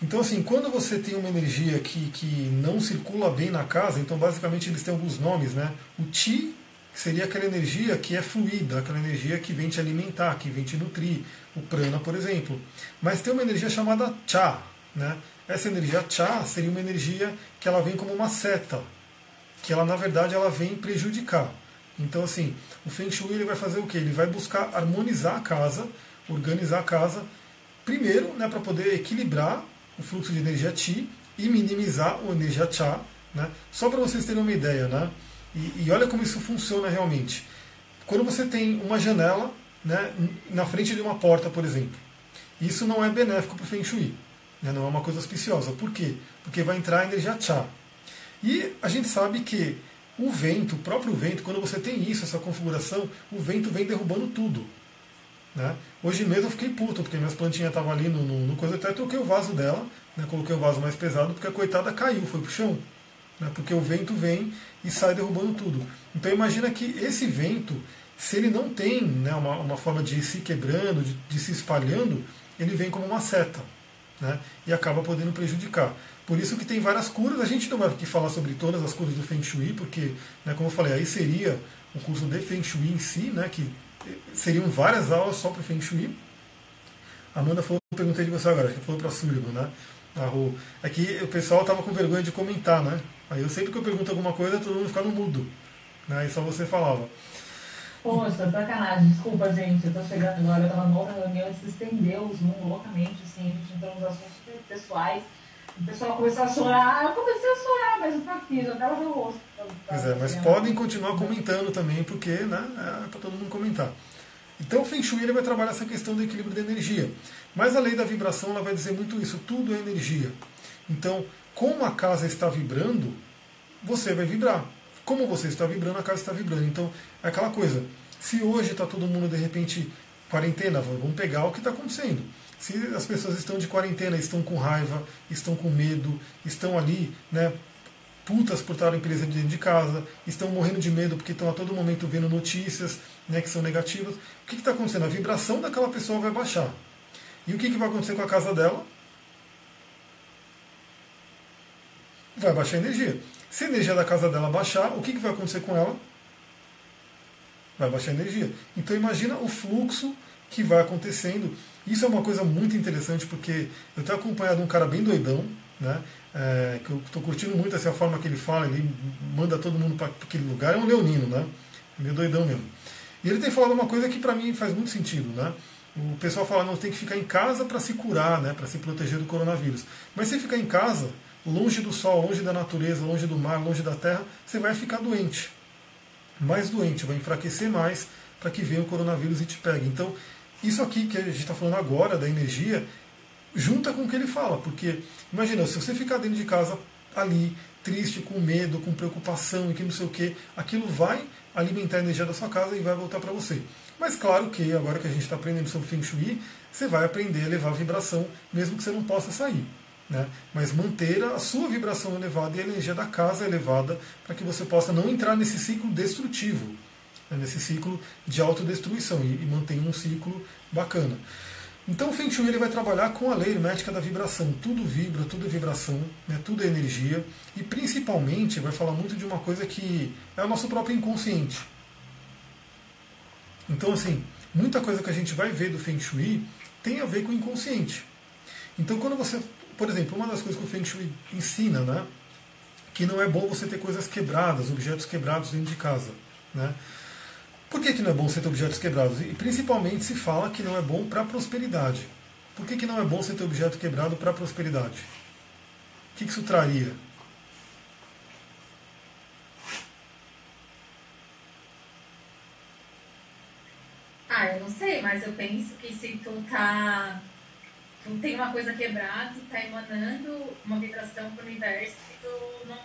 Speaker 1: Então, assim, quando você tem uma energia que, que não circula bem na casa, então basicamente eles têm alguns nomes, né? O Ti seria aquela energia que é fluida, aquela energia que vem te alimentar, que vem te nutrir, o prana, por exemplo. Mas tem uma energia chamada cha, né? Essa energia cha seria uma energia que ela vem como uma seta, que ela na verdade ela vem prejudicar. Então assim, o Feng Shui ele vai fazer o que? Ele vai buscar harmonizar a casa, organizar a casa, primeiro, né, para poder equilibrar o fluxo de energia Ti e minimizar a energia Cha, né? Só para vocês terem uma ideia, né? E, e olha como isso funciona realmente. quando você tem uma janela né, na frente de uma porta, por exemplo. Isso não é benéfico para o Feng Shui. Né, não é uma coisa auspiciosa. Por quê? Porque vai entrar a energia Cha. E a gente sabe que o vento, o próprio vento, quando você tem isso, essa configuração, o vento vem derrubando tudo. Né? Hoje mesmo eu fiquei puto, porque minhas plantinhas estavam ali no, no, no, coisa, até troquei o vaso dela, né? coloquei o vaso mais pesado, porque a coitada caiu, foi pro chão. Né? Porque o vento vem e sai derrubando tudo. Então imagina que esse vento, se ele não tem né, uma, uma forma de ir se quebrando, de, de se espalhando, ele vem como uma seta. Né? E acaba podendo prejudicar. Por isso que tem várias curas. A gente não vai aqui falar sobre todas as curas do Feng Shui, porque, né, como eu falei, aí seria o curso de Feng Shui em si, né, que seriam várias aulas só para Feng Shui. Amanda falou, perguntei de você agora, que falou para Sullivan, né? Aqui o pessoal estava com vergonha de comentar, né? Aí eu sempre que eu pergunto alguma coisa, todo mundo fica no mudo. Né? Só você falava.
Speaker 3: Poxa, sacanagem, desculpa, gente. Eu tô chegando agora, eu tava numa reunião e se estendeu o Zoom loucamente, assim, a gente entrou nos assuntos super pessoais. O pessoal começou a chorar, eu comecei a chorar, mas eu tô aqui, já tava no rosto.
Speaker 1: Pois é, mas podem continuar comentando também, porque né, é para todo mundo comentar. Então o Feng Shui ele vai trabalhar essa questão do equilíbrio da energia. Mas a lei da vibração ela vai dizer muito isso, tudo é energia. Então, como a casa está vibrando, você vai vibrar. Como você está vibrando, a casa está vibrando. Então, é aquela coisa. Se hoje está todo mundo de repente quarentena, vamos pegar o que está acontecendo. Se as pessoas estão de quarentena, estão com raiva, estão com medo, estão ali, né, putas por estarem presas dentro de casa, estão morrendo de medo porque estão a todo momento vendo notícias né, que são negativas. O que está acontecendo? A vibração daquela pessoa vai baixar. E o que, que vai acontecer com a casa dela? Vai baixar a energia. Se a energia da casa dela baixar, o que, que vai acontecer com ela? Vai baixar a energia. Então imagina o fluxo que vai acontecendo. Isso é uma coisa muito interessante porque eu tenho acompanhado um cara bem doidão, né? É, que eu estou curtindo muito essa forma que ele fala, ele manda todo mundo para aquele lugar, é um leonino, né? É meio doidão mesmo. E ele tem falado uma coisa que para mim faz muito sentido, né? O pessoal fala, não, tem que ficar em casa para se curar, né? Para se proteger do coronavírus. Mas se ficar em casa, longe do sol, longe da natureza, longe do mar, longe da terra, você vai ficar doente. Mais doente, vai enfraquecer mais para que venha o coronavírus e te pegue. Então, isso aqui que a gente está falando agora, da energia, junta com o que ele fala, porque imagina, se você ficar dentro de casa ali, triste, com medo, com preocupação e que não sei o que, aquilo vai alimentar a energia da sua casa e vai voltar para você. Mas claro que agora que a gente está aprendendo sobre Feng Shui, você vai aprender a elevar a vibração, mesmo que você não possa sair. Né? Mas manter a sua vibração elevada e a energia da casa elevada para que você possa não entrar nesse ciclo destrutivo, né? nesse ciclo de autodestruição e, e manter um ciclo bacana. Então o Feng Shui ele vai trabalhar com a lei hermética da vibração. Tudo vibra, tudo é vibração, né? tudo é energia. E principalmente vai falar muito de uma coisa que é o nosso próprio inconsciente. Então, assim, muita coisa que a gente vai ver do Feng Shui tem a ver com o inconsciente. Então, quando você, por exemplo, uma das coisas que o Feng Shui ensina, né? Que não é bom você ter coisas quebradas, objetos quebrados dentro de casa. Né? Por que, que não é bom você ter objetos quebrados? E principalmente se fala que não é bom para a prosperidade. Por que, que não é bom você ter objeto quebrado para a prosperidade? O que, que isso traria?
Speaker 2: Ah, eu não sei, mas eu penso que se tu tá. Tu tem uma coisa quebrada, tu tá emanando uma vibração pro universo que tu não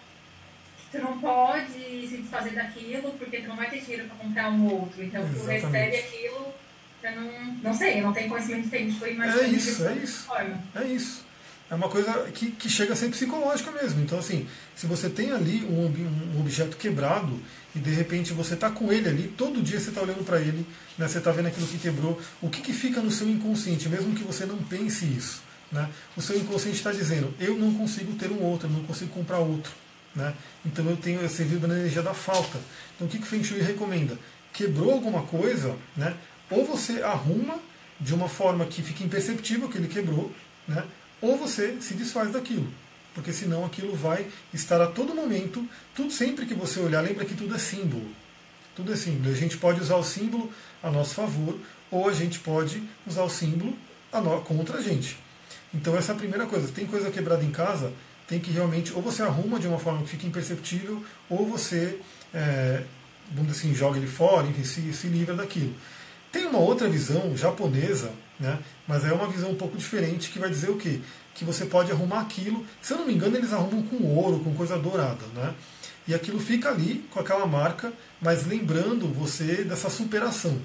Speaker 2: tu não pode se desfazer daquilo porque tu não vai ter dinheiro para comprar um outro. Então tu recebe aquilo, eu não, não sei, eu não tenho conhecimento técnico, mas
Speaker 1: é isso, é isso. É isso. É uma coisa que, que chega a ser psicológica mesmo. Então, assim, se você tem ali um, um objeto quebrado e de repente você está com ele ali, todo dia você está olhando para ele, né, você está vendo aquilo que quebrou, o que, que fica no seu inconsciente, mesmo que você não pense isso? Né? O seu inconsciente está dizendo: eu não consigo ter um outro, eu não consigo comprar outro. Né? Então eu tenho esse vibra na energia da falta. Então o que, que o Feng Shui recomenda? Quebrou alguma coisa, né? ou você arruma de uma forma que fique imperceptível que ele quebrou, né? ou você se desfaz daquilo. Porque senão aquilo vai estar a todo momento, tudo sempre que você olhar, lembra que tudo é símbolo. Tudo é símbolo. A gente pode usar o símbolo a nosso favor, ou a gente pode usar o símbolo a no, contra a gente. Então essa é a primeira coisa. Tem coisa quebrada em casa, tem que realmente, ou você arruma de uma forma que fique imperceptível, ou você é, assim, joga ele fora, enfim, se, se livra daquilo. Tem uma outra visão japonesa, né, mas é uma visão um pouco diferente que vai dizer o quê? Que você pode arrumar aquilo, se eu não me engano, eles arrumam com ouro, com coisa dourada, né? E aquilo fica ali com aquela marca, mas lembrando você dessa superação.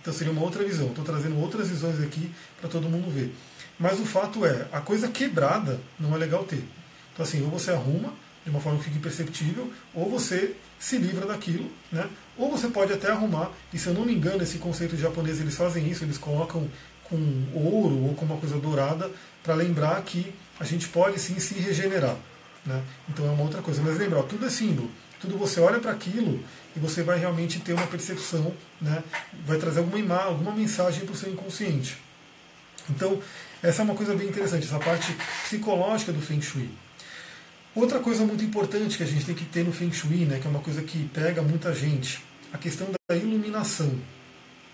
Speaker 1: Então seria uma outra visão. Estou trazendo outras visões aqui para todo mundo ver. Mas o fato é, a coisa quebrada não é legal ter. Então assim, ou você arruma de uma forma que fique imperceptível, ou você se livra daquilo, né? Ou você pode até arrumar, e se eu não me engano, esse conceito japonês eles fazem isso, eles colocam com ouro ou com uma coisa dourada para lembrar que a gente pode sim se regenerar. Né? Então é uma outra coisa. Mas lembra, tudo é símbolo. Tudo você olha para aquilo e você vai realmente ter uma percepção, né? vai trazer alguma, imagem, alguma mensagem para o seu inconsciente. Então, essa é uma coisa bem interessante, essa parte psicológica do Feng Shui. Outra coisa muito importante que a gente tem que ter no Feng Shui, né, que é uma coisa que pega muita gente, a questão da iluminação.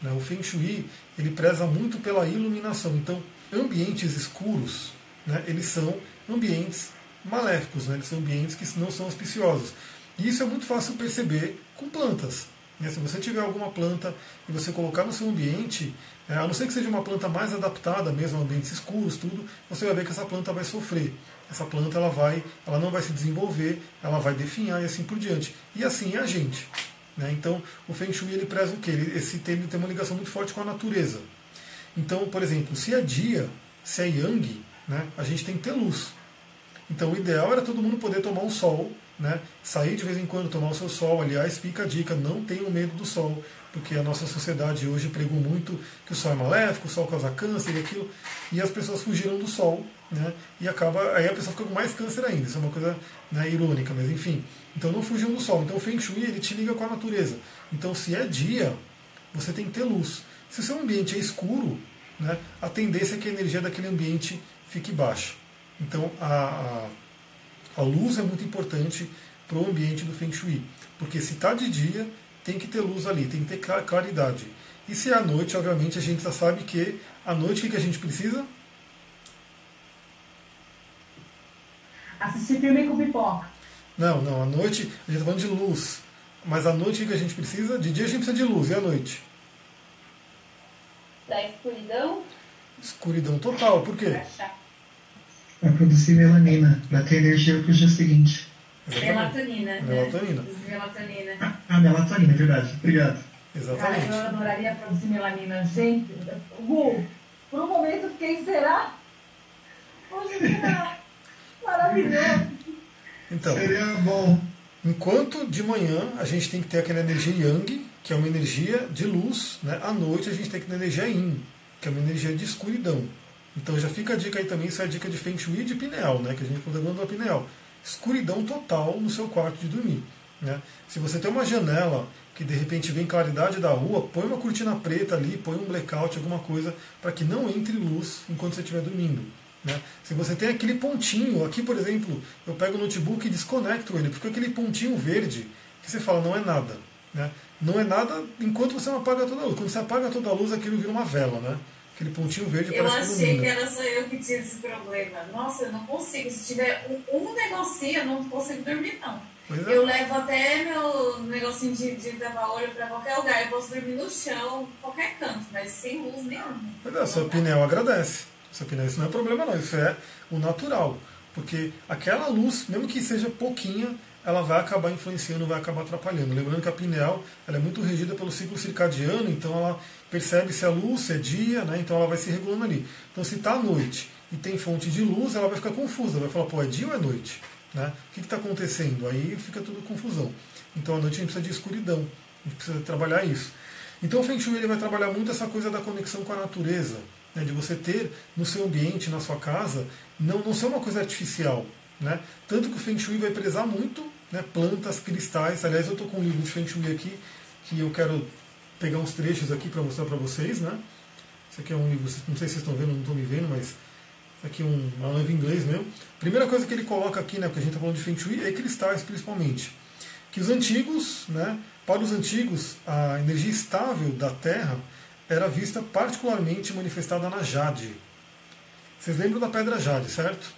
Speaker 1: Né? O Feng Shui ele preza muito pela iluminação. Então, ambientes escuros, né, eles são ambientes maléficos, né? eles são ambientes que não são auspiciosos. E isso é muito fácil perceber com plantas. Né? Se você tiver alguma planta e você colocar no seu ambiente, é, a não ser que seja uma planta mais adaptada mesmo a ambientes escuros, tudo, você vai ver que essa planta vai sofrer. Essa planta ela vai, ela não vai se desenvolver, ela vai definhar e assim por diante. E assim é a gente. Né? Então, o Feng Shui ele preza o quê? Ele, esse tem, tem uma ligação muito forte com a natureza. Então, por exemplo, se é dia, se é yang, né, a gente tem que ter luz. Então o ideal era todo mundo poder tomar um sol, né? sair de vez em quando, tomar o seu sol. Aliás, fica a dica, não tenham medo do sol, porque a nossa sociedade hoje pregou muito que o sol é maléfico, o sol causa câncer e aquilo, e as pessoas fugiram do sol, né? e acaba, aí a pessoa fica com mais câncer ainda. Isso é uma coisa né, irônica, mas enfim. Então não fujam do sol. Então o Feng Shui ele te liga com a natureza. Então se é dia, você tem que ter luz. Se o seu ambiente é escuro, né, a tendência é que a energia daquele ambiente fique baixa. Então a, a, a luz é muito importante para o ambiente do Feng Shui, porque se está de dia, tem que ter luz ali, tem que ter claridade. E se é à noite, obviamente, a gente já sabe que à noite o que a gente precisa?
Speaker 3: Assistir filme com pipoca.
Speaker 1: Não, não, à noite a gente está falando de luz. Mas à noite o que a gente precisa? De dia a gente precisa de luz, e à noite?
Speaker 4: Da escuridão?
Speaker 1: Escuridão total, por quê?
Speaker 5: Para produzir melanina, para ter energia para o dia seguinte.
Speaker 2: Melatonina. Né?
Speaker 1: Melatonina.
Speaker 2: Melatonina.
Speaker 5: Ah, melatonina, é verdade. Obrigado.
Speaker 1: Exatamente.
Speaker 3: Cara, eu adoraria produzir melanina. Gente, Gu, por um momento eu fiquei, será? Hoje será? Maravilhoso.
Speaker 1: Então,
Speaker 5: Seria bom.
Speaker 1: enquanto de manhã a gente tem que ter aquela energia yang, que é uma energia de luz, né? à noite a gente tem que ter energia yin, que é uma energia de escuridão. Então já fica a dica aí também, isso é a dica de Feng Shui e de pineal, né? que a gente dando da pineal. Escuridão total no seu quarto de dormir. Né? Se você tem uma janela que de repente vem claridade da rua, põe uma cortina preta ali, põe um blackout, alguma coisa, para que não entre luz enquanto você estiver dormindo. Né? Se você tem aquele pontinho, aqui por exemplo, eu pego o notebook e desconecto ele, porque aquele pontinho verde, que você fala, não é nada. Né? Não é nada enquanto você não apaga toda a luz. Quando você apaga toda a luz, aquilo vira uma vela. Né? Aquele pontinho verde
Speaker 2: Eu achei que era só eu que tinha esse problema. Nossa, eu não consigo. Se tiver um, um negocinho, eu não consigo dormir, não.
Speaker 1: É.
Speaker 2: Eu levo até meu negocinho de, de olho pra qualquer lugar. Eu posso dormir no chão, qualquer canto, mas sem luz nenhuma.
Speaker 1: Pois é, seu pneu agradece. Seu pneu, isso não é problema não, isso é o natural. Porque aquela luz, mesmo que seja pouquinha, ela vai acabar influenciando, vai acabar atrapalhando. Lembrando que a pineal ela é muito regida pelo ciclo circadiano, então ela percebe se é luz, se é dia, né? então ela vai se regulando ali. Então se está à noite e tem fonte de luz, ela vai ficar confusa, vai falar, pô, é dia ou é noite? Né? O que está acontecendo? Aí fica tudo confusão. Então à noite a gente precisa de escuridão, a gente precisa trabalhar isso. Então o Feng Shui ele vai trabalhar muito essa coisa da conexão com a natureza, né? de você ter no seu ambiente, na sua casa, não, não ser uma coisa artificial. Né? Tanto que o Feng Shui vai prezar muito né, plantas, cristais. Aliás, eu estou com um livro de Feng Shui aqui que eu quero pegar uns trechos aqui para mostrar para vocês. Né? Esse aqui é um livro, não sei se vocês estão vendo, não estão me vendo, mas aqui um, é um livro em inglês mesmo. Primeira coisa que ele coloca aqui, né, porque a gente está falando de Feng Shui, é cristais principalmente. Que os antigos, né, para os antigos, a energia estável da Terra era vista particularmente manifestada na jade. Vocês lembram da pedra jade, certo?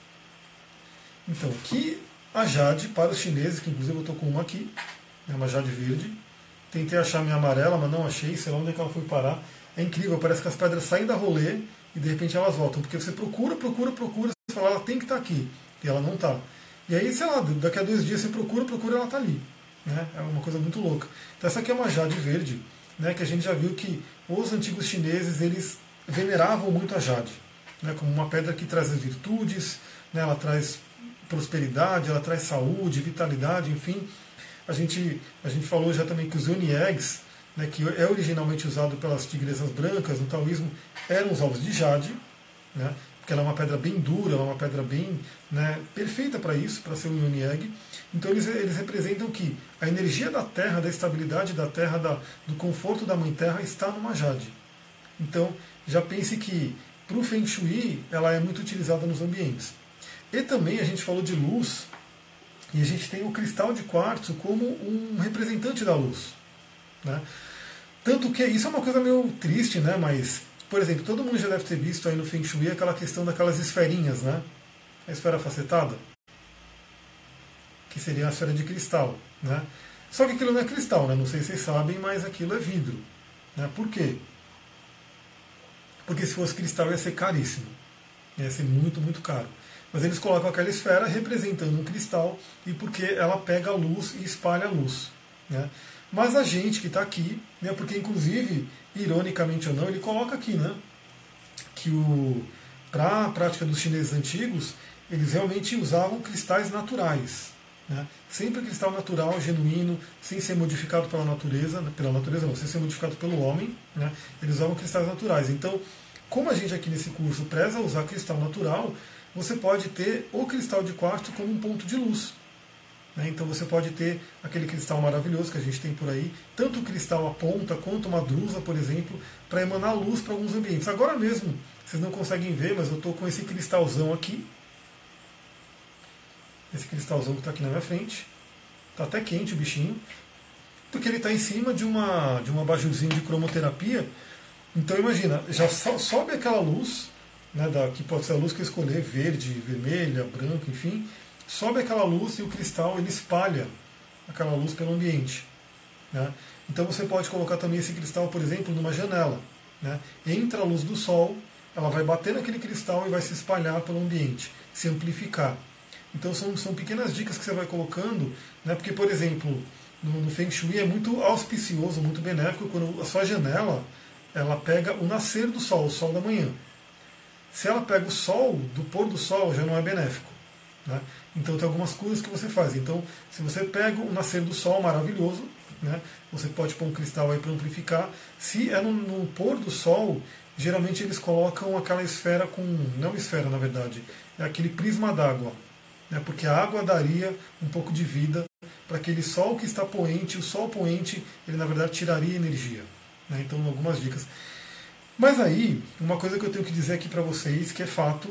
Speaker 1: Então, que a jade, para os chineses, que inclusive eu estou com uma aqui, é uma jade verde, Tentei achar minha amarela, mas não achei, sei lá onde é que ela foi parar. É incrível, parece que as pedras saem da rolê e de repente elas voltam. Porque você procura, procura, procura, você fala, ela tem que estar tá aqui. E ela não está. E aí, sei lá, daqui a dois dias você procura, procura, ela está ali. Né? É uma coisa muito louca. Então essa aqui é uma jade verde, né, que a gente já viu que os antigos chineses eles veneravam muito a jade, né, como uma pedra que traz as virtudes, né, ela traz prosperidade, ela traz saúde, vitalidade, enfim. A gente, a gente falou já também que os Yoni Eggs, né, que é originalmente usado pelas tigresas brancas no taoísmo, eram os ovos de jade, né, porque ela é uma pedra bem dura, ela é uma pedra bem né, perfeita para isso, para ser um Yoni Egg. Então eles, eles representam que a energia da Terra, da estabilidade da Terra, da, do conforto da Mãe Terra está numa jade. Então já pense que para o Feng Shui ela é muito utilizada nos ambientes. E também a gente falou de luz, e a gente tem o cristal de quartzo como um representante da luz. Né? Tanto que isso é uma coisa meio triste, né? mas, por exemplo, todo mundo já deve ter visto aí no Feng Shui aquela questão daquelas esferinhas, né? a esfera facetada que seria a esfera de cristal. Né? Só que aquilo não é cristal, né? não sei se vocês sabem, mas aquilo é vidro. Né? Por quê? Porque se fosse cristal ia ser caríssimo. Ia ser muito, muito caro. Mas eles colocam aquela esfera representando um cristal e porque ela pega a luz e espalha a luz. Né? Mas a gente que está aqui, né, porque inclusive, ironicamente ou não, ele coloca aqui, né, que para a prática dos chineses antigos, eles realmente usavam cristais naturais. Né? Sempre cristal natural, genuíno, sem ser modificado pela natureza, pela natureza não, sem ser modificado pelo homem, né? eles usavam cristais naturais. Então, como a gente aqui nesse curso preza usar cristal natural, você pode ter o cristal de quartzo como um ponto de luz. Né? Então você pode ter aquele cristal maravilhoso que a gente tem por aí, tanto o cristal a ponta quanto uma drusa, por exemplo, para emanar luz para alguns ambientes. Agora mesmo, vocês não conseguem ver, mas eu estou com esse cristalzão aqui, esse cristalzão que está aqui na minha frente. Está até quente o bichinho. Porque ele está em cima de uma de um abajurzinho de cromoterapia. Então imagina, já sobe aquela luz, né, da, que pode ser a luz que eu escolher, verde, vermelha, branco, enfim. Sobe aquela luz e o cristal ele espalha aquela luz pelo ambiente. Né? Então você pode colocar também esse cristal, por exemplo, numa janela. Né? Entra a luz do sol, ela vai bater naquele cristal e vai se espalhar pelo ambiente, se amplificar. Então são, são pequenas dicas que você vai colocando, né? porque, por exemplo, no, no Feng Shui é muito auspicioso, muito benéfico quando a sua janela ela pega o nascer do sol, o sol da manhã. Se ela pega o sol do pôr do sol, já não é benéfico. Né? Então tem algumas coisas que você faz. Então, se você pega o nascer do sol maravilhoso, né? você pode pôr um cristal aí para amplificar. Se é no, no, pôr do sol, geralmente eles colocam aquela esfera com. Não esfera, na verdade, é aquele prisma d'água né, porque a água daria um pouco de vida para aquele sol que está poente. O sol poente, ele na verdade tiraria energia. Né, então, algumas dicas. Mas aí, uma coisa que eu tenho que dizer aqui para vocês, que é fato,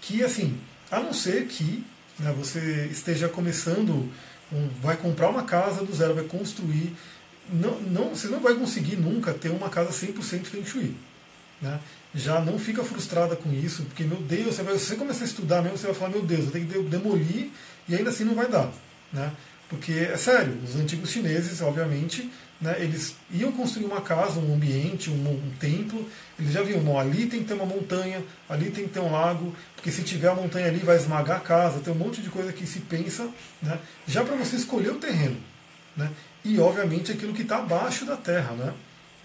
Speaker 1: que assim, a não ser que né, você esteja começando, um, vai comprar uma casa do zero, vai construir, não, não, você não vai conseguir nunca ter uma casa 100% Feng Shui. Né? já não fica frustrada com isso, porque, meu Deus, você, vai, você começar a estudar mesmo, você vai falar, meu Deus, eu tenho que demolir e ainda assim não vai dar. Né? Porque, é sério, os antigos chineses, obviamente, né, eles iam construir uma casa, um ambiente, um, um, templo, eles já viam, não, ali tem que ter uma montanha, ali tem que ter um lago, porque se tiver a montanha ali vai esmagar a casa, tem um monte de coisa que se pensa, né, já para você escolher o terreno. Né, e, obviamente, aquilo que está abaixo da terra. Né?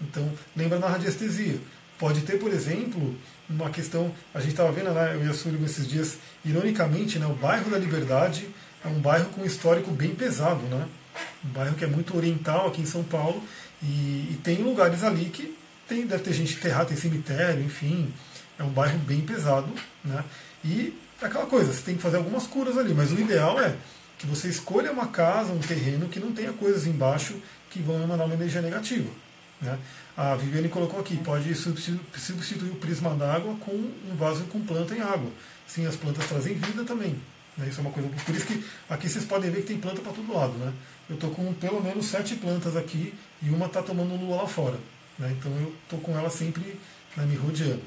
Speaker 1: Então, lembra na radiestesia. Pode ter, por exemplo, uma questão, a gente estava vendo, né, eu e a Súlio esses dias, ironicamente, né, o bairro da Liberdade é um bairro com um histórico bem pesado, né? Um bairro que é muito oriental aqui em São Paulo e, e tem lugares ali que tem, deve ter gente enterrada, tem cemitério, enfim, é um bairro bem pesado, né? E é aquela coisa, você tem que fazer algumas curas ali, mas o ideal é que você escolha uma casa, um terreno que não tenha coisas embaixo que vão emanar uma energia negativa. Né? A Viviane colocou aqui, pode substituir o prisma d'água com um vaso com planta em água. Sim, as plantas trazem vida também. Né? Isso é uma coisa. Por isso que aqui vocês podem ver que tem planta para todo lado. Né? Eu estou com pelo menos sete plantas aqui e uma está tomando lua lá fora. Né? Então eu estou com ela sempre né, me rodeando.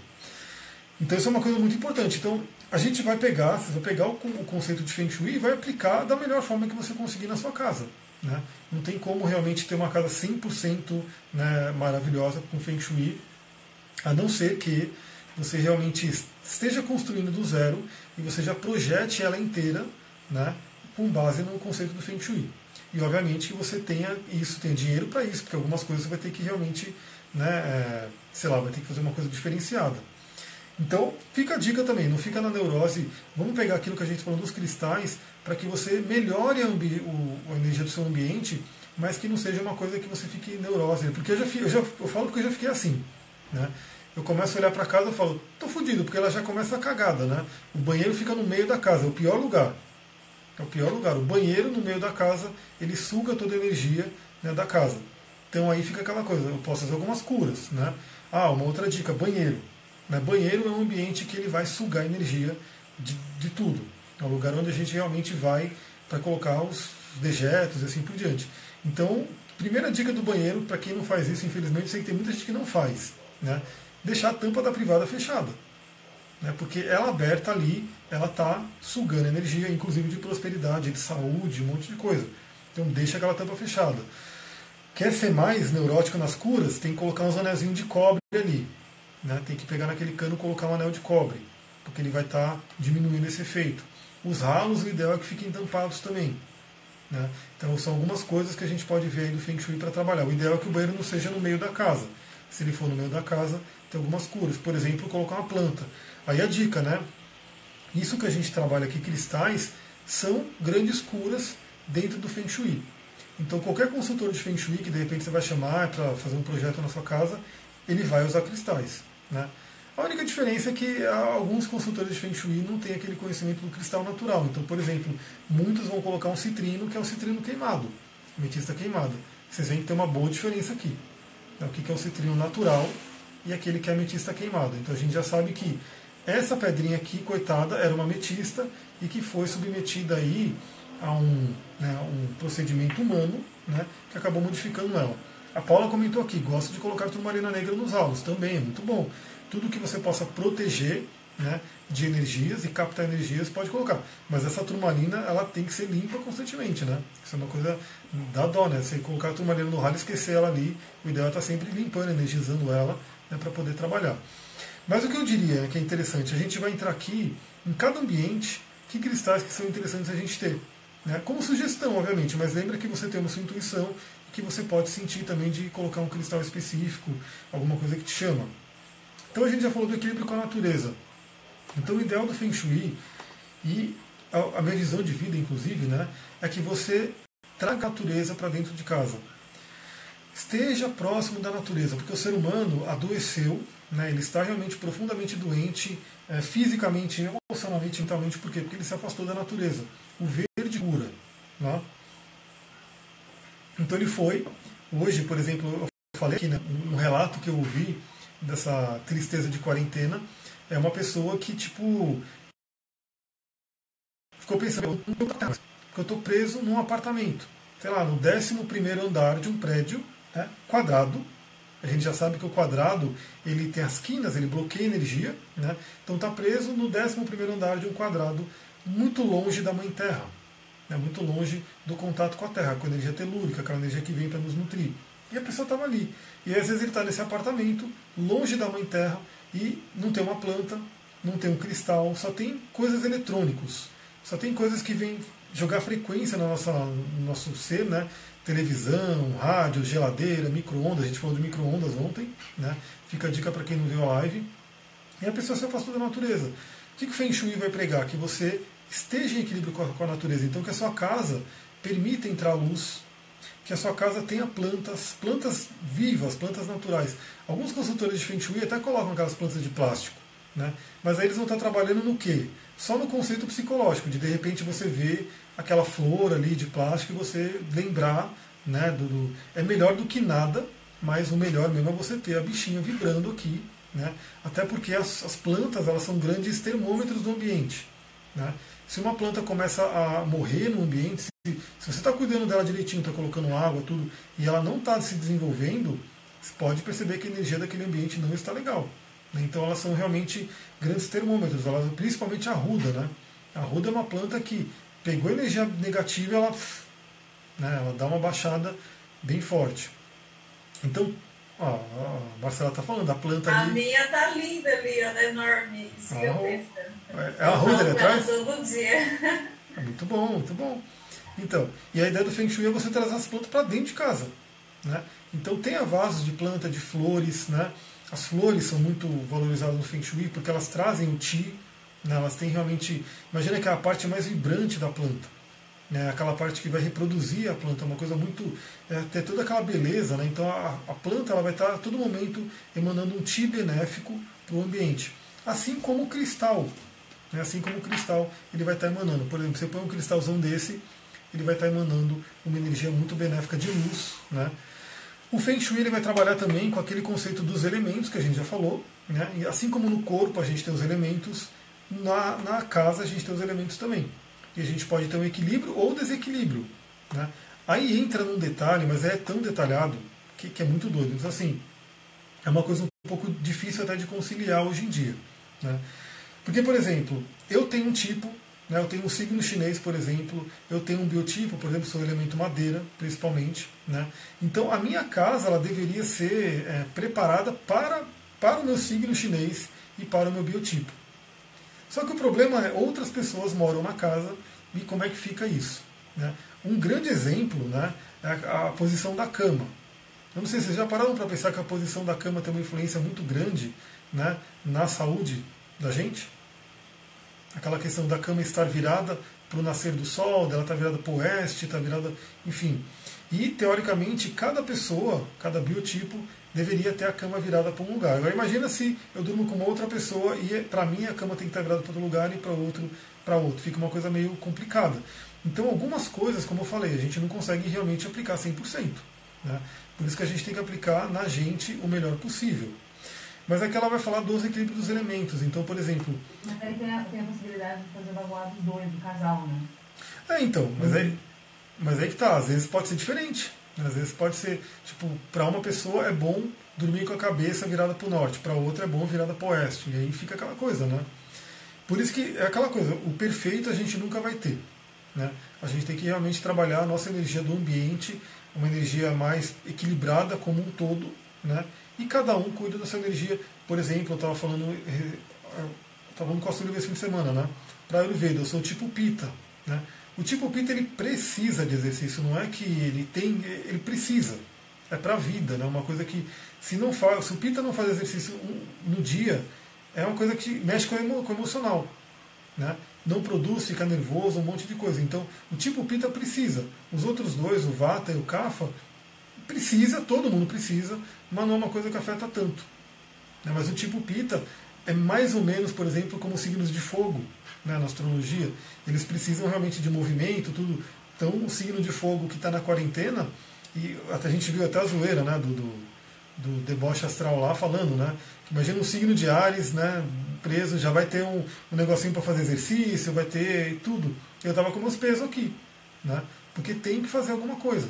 Speaker 1: Então isso é uma coisa muito importante. Então a gente vai pegar, você vai pegar o, o conceito de Feng Shui e vai aplicar da melhor forma que você conseguir na sua casa. Né? Não tem como realmente ter uma casa 100% né, maravilhosa com Feng Shui, a não ser que você realmente esteja construindo do zero e você já projete ela inteira né, com base no conceito do Feng Shui. E obviamente que você tenha isso, tenha dinheiro para isso, porque algumas coisas você vai ter que realmente, né, é, sei lá, vai ter que fazer uma coisa diferenciada. Então, fica a dica também, não fica na neurose. Vamos pegar aquilo que a gente falou dos cristais para que você melhore a, o, a, energia do seu ambiente, mas que não seja uma coisa que você fique neurose. Porque eu já, eu já eu falo porque eu já fiquei assim. Né? Eu começo a olhar para casa e falo, tô fodido, porque ela já começa a cagada. Né? O banheiro fica no meio da casa, é o pior lugar. É o pior lugar. O banheiro no meio da casa, ele suga toda a energia né, da casa. Então aí fica aquela coisa, eu posso fazer algumas curas. Né? Ah, uma outra dica, banheiro. Né? Banheiro é um ambiente que ele vai sugar energia de, de tudo. É um lugar onde a gente realmente vai para colocar os dejetos e assim por diante. Então, primeira dica do banheiro, para quem não faz isso, infelizmente, sei que tem muita gente que não faz. Né? Deixar a tampa da privada fechada. Né? Porque ela aberta ali, ela está sugando energia, inclusive de prosperidade, de saúde, um monte de coisa. Então deixa aquela tampa fechada. Quer ser mais neurótico nas curas? Tem que colocar uns anéis de cobre ali. Né? Tem que pegar naquele cano e colocar um anel de cobre, porque ele vai estar tá diminuindo esse efeito. Os ralos, o ideal é que fiquem tampados também. Né? Então são algumas coisas que a gente pode ver aí do Feng Shui para trabalhar. O ideal é que o banheiro não seja no meio da casa. Se ele for no meio da casa, tem algumas curas. Por exemplo, colocar uma planta. Aí a dica, né? Isso que a gente trabalha aqui, cristais, são grandes curas dentro do Feng Shui. Então qualquer consultor de Feng Shui que de repente você vai chamar para fazer um projeto na sua casa, ele vai usar cristais. Né? A única diferença é que alguns consultores de Feng Shui não têm aquele conhecimento do cristal natural. Então, por exemplo, muitos vão colocar um citrino, que é o citrino queimado, ametista queimada. Vocês veem que tem uma boa diferença aqui. O que é o citrino natural e aquele que é ametista queimado. Então a gente já sabe que essa pedrinha aqui, coitada, era uma ametista e que foi submetida aí a um, né, um procedimento humano né, que acabou modificando ela. A Paula comentou aqui, gosta de colocar turmalina negra nos alvos, também é muito bom. Tudo que você possa proteger né, de energias e captar energias pode colocar. Mas essa turmalina ela tem que ser limpa constantemente, né? Isso é uma coisa da dó, né? Você colocar a turmalina no ralo e esquecer ela ali, o ideal é estar sempre limpando, energizando ela né, para poder trabalhar. Mas o que eu diria que é interessante, a gente vai entrar aqui em cada ambiente que cristais que são interessantes a gente ter. Né? Como sugestão, obviamente, mas lembra que você tem uma sua intuição que você pode sentir também de colocar um cristal específico, alguma coisa que te chama. Então a gente já falou do equilíbrio com a natureza. Então o ideal do Feng Shui e a, minha visão de vida, inclusive, né, é que você traga a natureza para dentro de casa. Esteja próximo da natureza, porque o ser humano adoeceu, né, ele está realmente profundamente doente, é, fisicamente, emocionalmente, mentalmente, por quê? Porque ele se afastou da natureza. O verde cura. Né? Então ele foi, hoje, por exemplo, eu falei aqui, né, um relato que eu ouvi dessa tristeza de quarentena, é uma pessoa que, tipo, ficou pensando, eu estou preso num apartamento, sei lá, no 11 andar de um prédio né, quadrado. A gente já sabe que o quadrado ele tem as quinas, ele bloqueia energia, né? então está preso no 11 andar de um quadrado muito longe da Mãe Terra né, muito longe do contato com a Terra, com a energia telúrica, aquela energia que vem para nos nutrir. E a pessoa estava ali. E às vezes ele está nesse apartamento, longe da Mãe Terra, e não tem uma planta, não tem um cristal, só tem coisas eletrônicos, só tem coisas que vêm jogar frequência no nosso, no nosso ser, né? Televisão, rádio, geladeira, micro-ondas, a gente falou de micro-ondas ontem, né? fica a dica para quem não viu a live. E a pessoa se afastou da natureza. O que o Feng Shui vai pregar? Que você esteja em equilíbrio com a, com a natureza. Então, que a sua casa permita entrar luz, que a sua casa tenha plantas, plantas vivas, plantas naturais. Alguns consultores de Feng Shui até colocam aquelas plantas de plástico, né? mas aí eles vão estar trabalhando no quê? Só no conceito psicológico, de de repente você ver aquela flor ali de plástico e você lembrar, né, do, do, é melhor do que nada, mas o melhor mesmo é você ter a bichinha vibrando aqui, né? até porque as, as plantas elas são grandes termômetros do ambiente. Né? Se uma planta começa a morrer no ambiente, se, se você está cuidando dela direitinho, está colocando água, tudo, e ela não está se desenvolvendo, você pode perceber que a energia daquele ambiente não está legal. Né? Então elas são realmente grandes termômetros, elas, principalmente a ruda. Né? A ruda é uma planta que pegou energia negativa ela né? ela dá uma baixada bem forte. Então, ó, a Marcela está falando, a planta
Speaker 3: a
Speaker 1: ali.
Speaker 3: A minha tá linda ali, ela é enorme, gigantesca.
Speaker 1: É, é a ruda ali atrás?
Speaker 3: Todo dia.
Speaker 1: É muito bom, muito bom. Então, e a ideia do Feng Shui é você trazer as plantas para dentro de casa. Né? Então tenha vasos de planta, de flores, né? As flores são muito valorizadas no Feng Shui porque elas trazem o Qi, né? elas têm realmente. Imagina que é a parte mais vibrante da planta. Né? Aquela parte que vai reproduzir a planta, uma coisa muito. É, ter toda aquela beleza. Né? Então a, a planta ela vai estar a todo momento emanando um Qi benéfico para o ambiente. Assim como o cristal. Né? Assim como o cristal ele vai estar emanando. Por exemplo, você põe um cristalzão desse, ele vai estar emanando uma energia muito benéfica de luz. Né? O Feng Shui ele vai trabalhar também com aquele conceito dos elementos que a gente já falou. Né? E assim como no corpo a gente tem os elementos, na, na casa a gente tem os elementos também. E a gente pode ter um equilíbrio ou desequilíbrio. Né? Aí entra num detalhe, mas é tão detalhado que, que é muito doido. Então, assim, é uma coisa um pouco difícil até de conciliar hoje em dia. Né? Porque, por exemplo, eu tenho um tipo né? Eu tenho um signo chinês, por exemplo, eu tenho um biotipo, por exemplo, sou elemento madeira, principalmente. Né? Então a minha casa ela deveria ser é, preparada para, para o meu signo chinês e para o meu biotipo. Só que o problema é outras pessoas moram na casa e como é que fica isso? Né? Um grande exemplo né, é a, a posição da cama. Eu não sei se vocês já pararam para pensar que a posição da cama tem uma influência muito grande né, na saúde da gente? Aquela questão da cama estar virada para o nascer do sol, dela estar tá virada para o oeste, está virada, enfim. E teoricamente cada pessoa, cada biotipo deveria ter a cama virada para um lugar. Agora imagina se eu durmo com uma outra pessoa e para mim a cama tem que estar virada para outro lugar e para outro para outro. Fica uma coisa meio complicada. Então algumas coisas, como eu falei, a gente não consegue realmente aplicar 100%. Né? Por isso que a gente tem que aplicar na gente o melhor possível. Mas aqui ela vai falar dos equilíbrios dos elementos. Então, por exemplo.
Speaker 3: Mas aí tem a, tem a possibilidade de fazer baguá dos dois, do casal, né?
Speaker 1: É, então. Mas aí, mas aí que tá. Às vezes pode ser diferente. Às vezes pode ser, tipo, para uma pessoa é bom dormir com a cabeça virada para o norte, para outra é bom virada para o oeste. E aí fica aquela coisa, né? Por isso que é aquela coisa, o perfeito a gente nunca vai ter. Né? A gente tem que realmente trabalhar a nossa energia do ambiente, uma energia mais equilibrada como um todo, né? E cada um cuida da sua energia. Por exemplo, eu estava falando, estava falando com a Súlia esse fim de semana, né? Para Ayurveda, eu sou tipo Pita, né? O tipo Pita ele precisa de exercício, não é que ele tem, ele precisa. É para a vida, né? Uma coisa que se não faz, se o Pita não faz exercício no dia, é uma coisa que mexe com o emocional, né? Não produz, fica nervoso, um monte de coisa. Então, o tipo Pita precisa. Os outros dois, o Vata e o Kapha, precisa, todo mundo precisa, mas não é uma coisa que afeta tanto. Né? Mas o tipo Pita é mais ou menos, por exemplo, como signos de fogo né, na astrologia. Eles precisam realmente de movimento, tudo. Então, o signo de fogo que está na quarentena, e até a gente viu até a zoeira né, do, do, do deboche astral lá falando, né? Imagina um signo de Ares, né, preso, já vai ter um, um negocinho para fazer exercício, vai ter tudo. Eu estava com meus pesos aqui, né? Porque tem que fazer alguma coisa.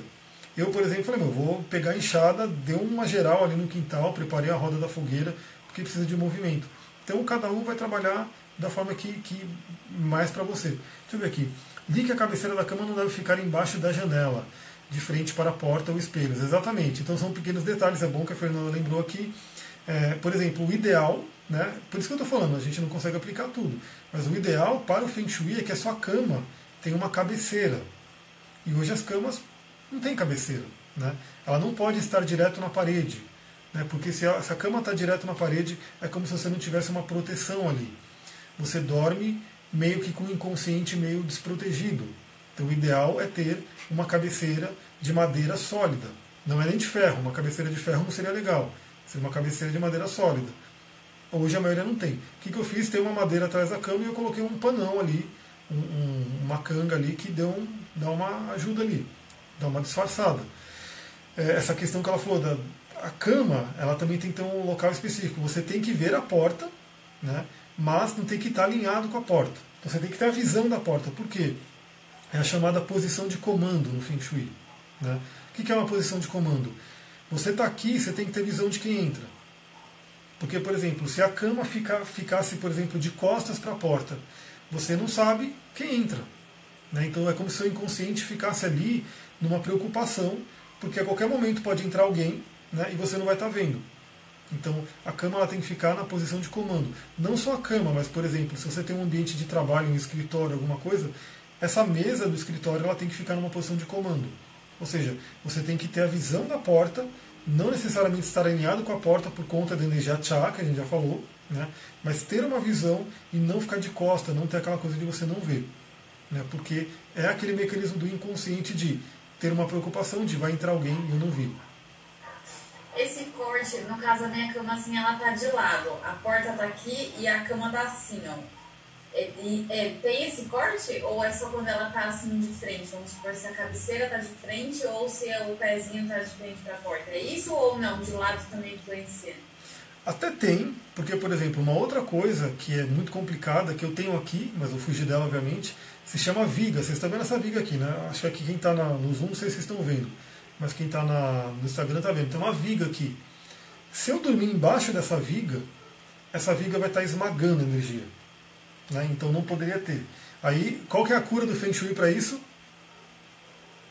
Speaker 1: Eu, por exemplo, falei, meu, vou pegar a enxada, deu uma geral ali no quintal, preparei a roda da fogueira, porque precisa de movimento. Então cada um vai trabalhar da forma que, que mais para você. Deixa eu ver aqui. Li que a cabeceira da cama não deve ficar embaixo da janela, de frente para a porta ou espelhos. Exatamente. Então são pequenos detalhes. É bom que a Fernanda lembrou aqui. É, por exemplo, o ideal, né? Por isso que eu estou falando, a gente não consegue aplicar tudo. Mas o ideal para o Feng Shui é que a sua cama tenha uma cabeceira. E hoje as camas não tem cabeceira. Né? Ela não pode estar direto na parede. Né? Porque se a, se a cama está direto na parede, é como se você não tivesse uma proteção ali. Você dorme meio que com o inconsciente meio desprotegido. Então o ideal é ter uma cabeceira de madeira sólida. Não é nem de ferro, uma cabeceira de ferro não seria legal. Seria uma cabeceira de madeira sólida. Hoje a maioria não tem. O que, que eu fiz? Tem uma madeira atrás da cama e eu coloquei um panão ali, um, um, uma canga ali que deu um, dá uma ajuda ali dá uma disfarçada. É, essa questão que ela falou da a cama, ela também tem que ter um local específico. Você tem que ver a porta, né? mas não tem que estar alinhado com a porta. Então você tem que ter a visão da porta. Por quê? É a chamada posição de comando no Feng Shui. Né? O que é uma posição de comando? Você está aqui, você tem que ter visão de quem entra. Porque, por exemplo, se a cama fica, ficasse, por exemplo, de costas para a porta, você não sabe quem entra. Né? Então é como se o inconsciente ficasse ali numa preocupação, porque a qualquer momento pode entrar alguém né, e você não vai estar vendo. Então a cama ela tem que ficar na posição de comando. Não só a cama, mas por exemplo, se você tem um ambiente de trabalho, um escritório, alguma coisa, essa mesa do escritório ela tem que ficar numa posição de comando. Ou seja, você tem que ter a visão da porta, não necessariamente estar alinhado com a porta por conta da energia chá, que a gente já falou, né? mas ter uma visão e não ficar de costa, não ter aquela coisa de você não ver. Né? Porque é aquele mecanismo do inconsciente de ter uma preocupação de vai entrar alguém e eu não vi.
Speaker 3: Esse corte, no caso a minha cama assim, ela tá de lado. A porta tá aqui e a cama tá assim, ó. É, é, tem esse corte ou é só quando ela tá assim de frente? Vamos supor se a cabeceira tá de frente ou se o pezinho tá de frente para a porta. É isso ou não? De lado também influencia?
Speaker 1: Até tem, porque, por exemplo, uma outra coisa que é muito complicada, que eu tenho aqui, mas eu fugi dela, obviamente, se chama viga. Vocês estão vendo essa viga aqui, né? Acho que aqui quem está no Zoom, não sei se vocês estão vendo, mas quem está no Instagram está vendo. Tem uma viga aqui. Se eu dormir embaixo dessa viga, essa viga vai estar tá esmagando energia. Né? Então não poderia ter. Aí, qual que é a cura do Feng Shui para isso?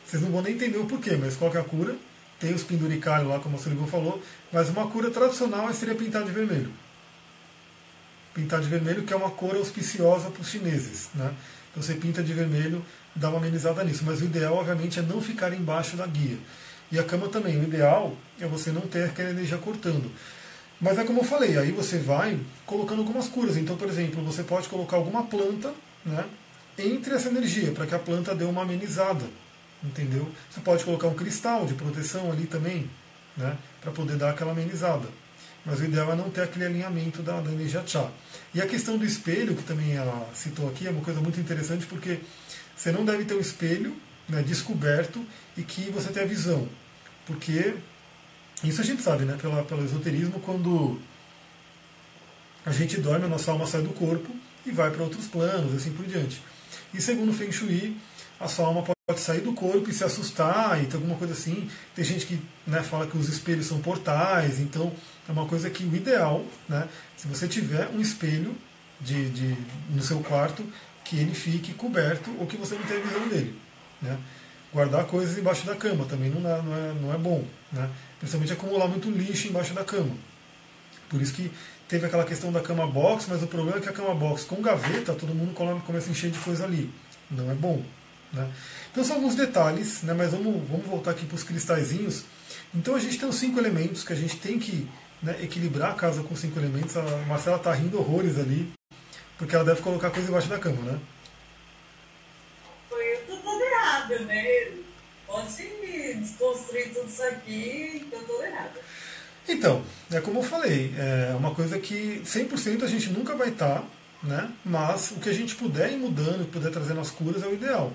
Speaker 1: Vocês não vão nem entender o porquê, mas qual que é a cura? Tem os penduricalhos lá, como o Sullivan falou, mas uma cura tradicional seria pintar de vermelho. Pintar de vermelho, que é uma cor auspiciosa para os chineses. Né? Então você pinta de vermelho, dá uma amenizada nisso. Mas o ideal, obviamente, é não ficar embaixo da guia. E a cama também, o ideal é você não ter aquela energia cortando. Mas é como eu falei, aí você vai colocando algumas curas. Então, por exemplo, você pode colocar alguma planta né, entre essa energia, para que a planta dê uma amenizada. Entendeu? Você pode colocar um cristal de proteção ali também, né, para poder dar aquela amenizada. Mas o ideal é não ter aquele alinhamento da, da energia chá. E a questão do espelho, que também ela citou aqui, é uma coisa muito interessante, porque você não deve ter um espelho né, descoberto e que você tenha visão. Porque isso a gente sabe, né, pela, pelo esoterismo, quando a gente dorme, a nossa alma sai do corpo e vai para outros planos, assim por diante. E segundo o Feng Shui, a sua alma pode sair do corpo e se assustar e ter alguma coisa assim. Tem gente que né, fala que os espelhos são portais, então é uma coisa que o ideal, né, se você tiver um espelho de, de, no seu quarto, que ele fique coberto ou que você não tenha visão dele. Né? Guardar coisas embaixo da cama também não é, não é, não é bom. Né? Principalmente acumular muito lixo embaixo da cama. Por isso que teve aquela questão da cama box, mas o problema é que a cama box com gaveta, todo mundo começa a encher de coisa ali. Não é bom. Né? Então são alguns detalhes, né? mas vamos, vamos voltar aqui para os cristalzinhos. Então a gente tem os cinco elementos que a gente tem que né, equilibrar a casa com cinco elementos. A Marcela está rindo horrores ali, porque ela deve colocar coisa embaixo da cama, né?
Speaker 3: Foi tudo errado, né? Pode desconstruir tudo isso aqui, então tudo errado.
Speaker 1: Então, é como eu falei, é uma coisa que 100% a gente nunca vai estar, tá, né? mas o que a gente puder ir mudando, puder trazer nas curas é o ideal.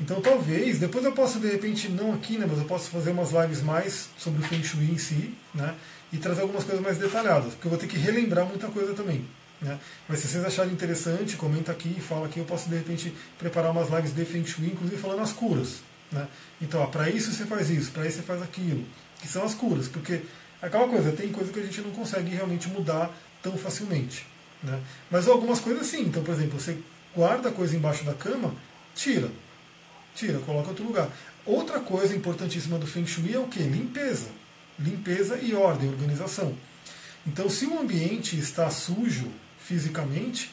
Speaker 1: Então talvez, depois eu possa de repente, não aqui, né, mas eu posso fazer umas lives mais sobre o Feng Shui em si, né, e trazer algumas coisas mais detalhadas, porque eu vou ter que relembrar muita coisa também. Né? Mas se vocês acharem interessante, comenta aqui, fala aqui, eu posso de repente preparar umas lives de Feng Shui, inclusive falando as curas. Né? Então, para isso você faz isso, para isso você faz aquilo, que são as curas, porque aquela coisa, tem coisa que a gente não consegue realmente mudar tão facilmente. Né? Mas algumas coisas sim, então, por exemplo, você guarda a coisa embaixo da cama, tira tira, coloca em outro lugar. Outra coisa importantíssima do Feng Shui é o que? Limpeza. Limpeza e ordem, organização. Então, se o ambiente está sujo fisicamente,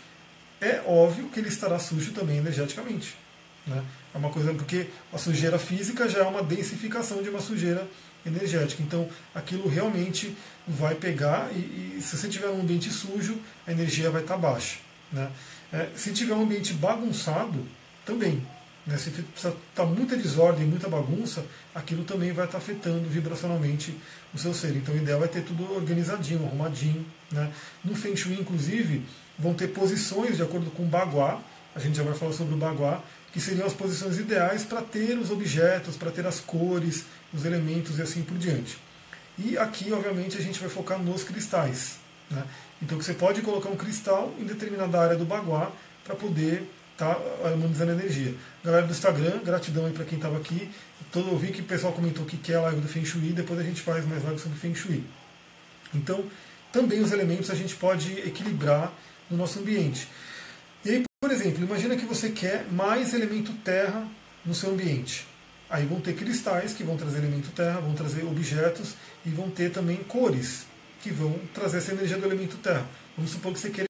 Speaker 1: é óbvio que ele estará sujo também energeticamente. Né? É uma coisa porque a sujeira física já é uma densificação de uma sujeira energética. Então, aquilo realmente vai pegar e, e se você tiver um ambiente sujo, a energia vai estar baixa. Né? É, se tiver um ambiente bagunçado, também. Né? Se está muita desordem, muita bagunça, aquilo também vai estar tá afetando vibracionalmente o seu ser. Então o ideal é ter tudo organizadinho, arrumadinho. Né? No Feng Shui, inclusive, vão ter posições de acordo com o Baguá, a gente já vai falar sobre o Baguá, que seriam as posições ideais para ter os objetos, para ter as cores, os elementos e assim por diante. E aqui, obviamente, a gente vai focar nos cristais. Né? Então você pode colocar um cristal em determinada área do Baguá para poder tá harmonizando energia. Galera do Instagram, gratidão aí para quem estava aqui. Todo, eu vi que o pessoal comentou que quer a live do Feng Shui, depois a gente faz mais live sobre Feng Shui. Então, também os elementos a gente pode equilibrar no nosso ambiente. E aí, por exemplo, imagina que você quer mais elemento terra no seu ambiente. Aí vão ter cristais que vão trazer elemento terra, vão trazer objetos e vão ter também cores que vão trazer essa energia do elemento terra. Vamos supor que você queira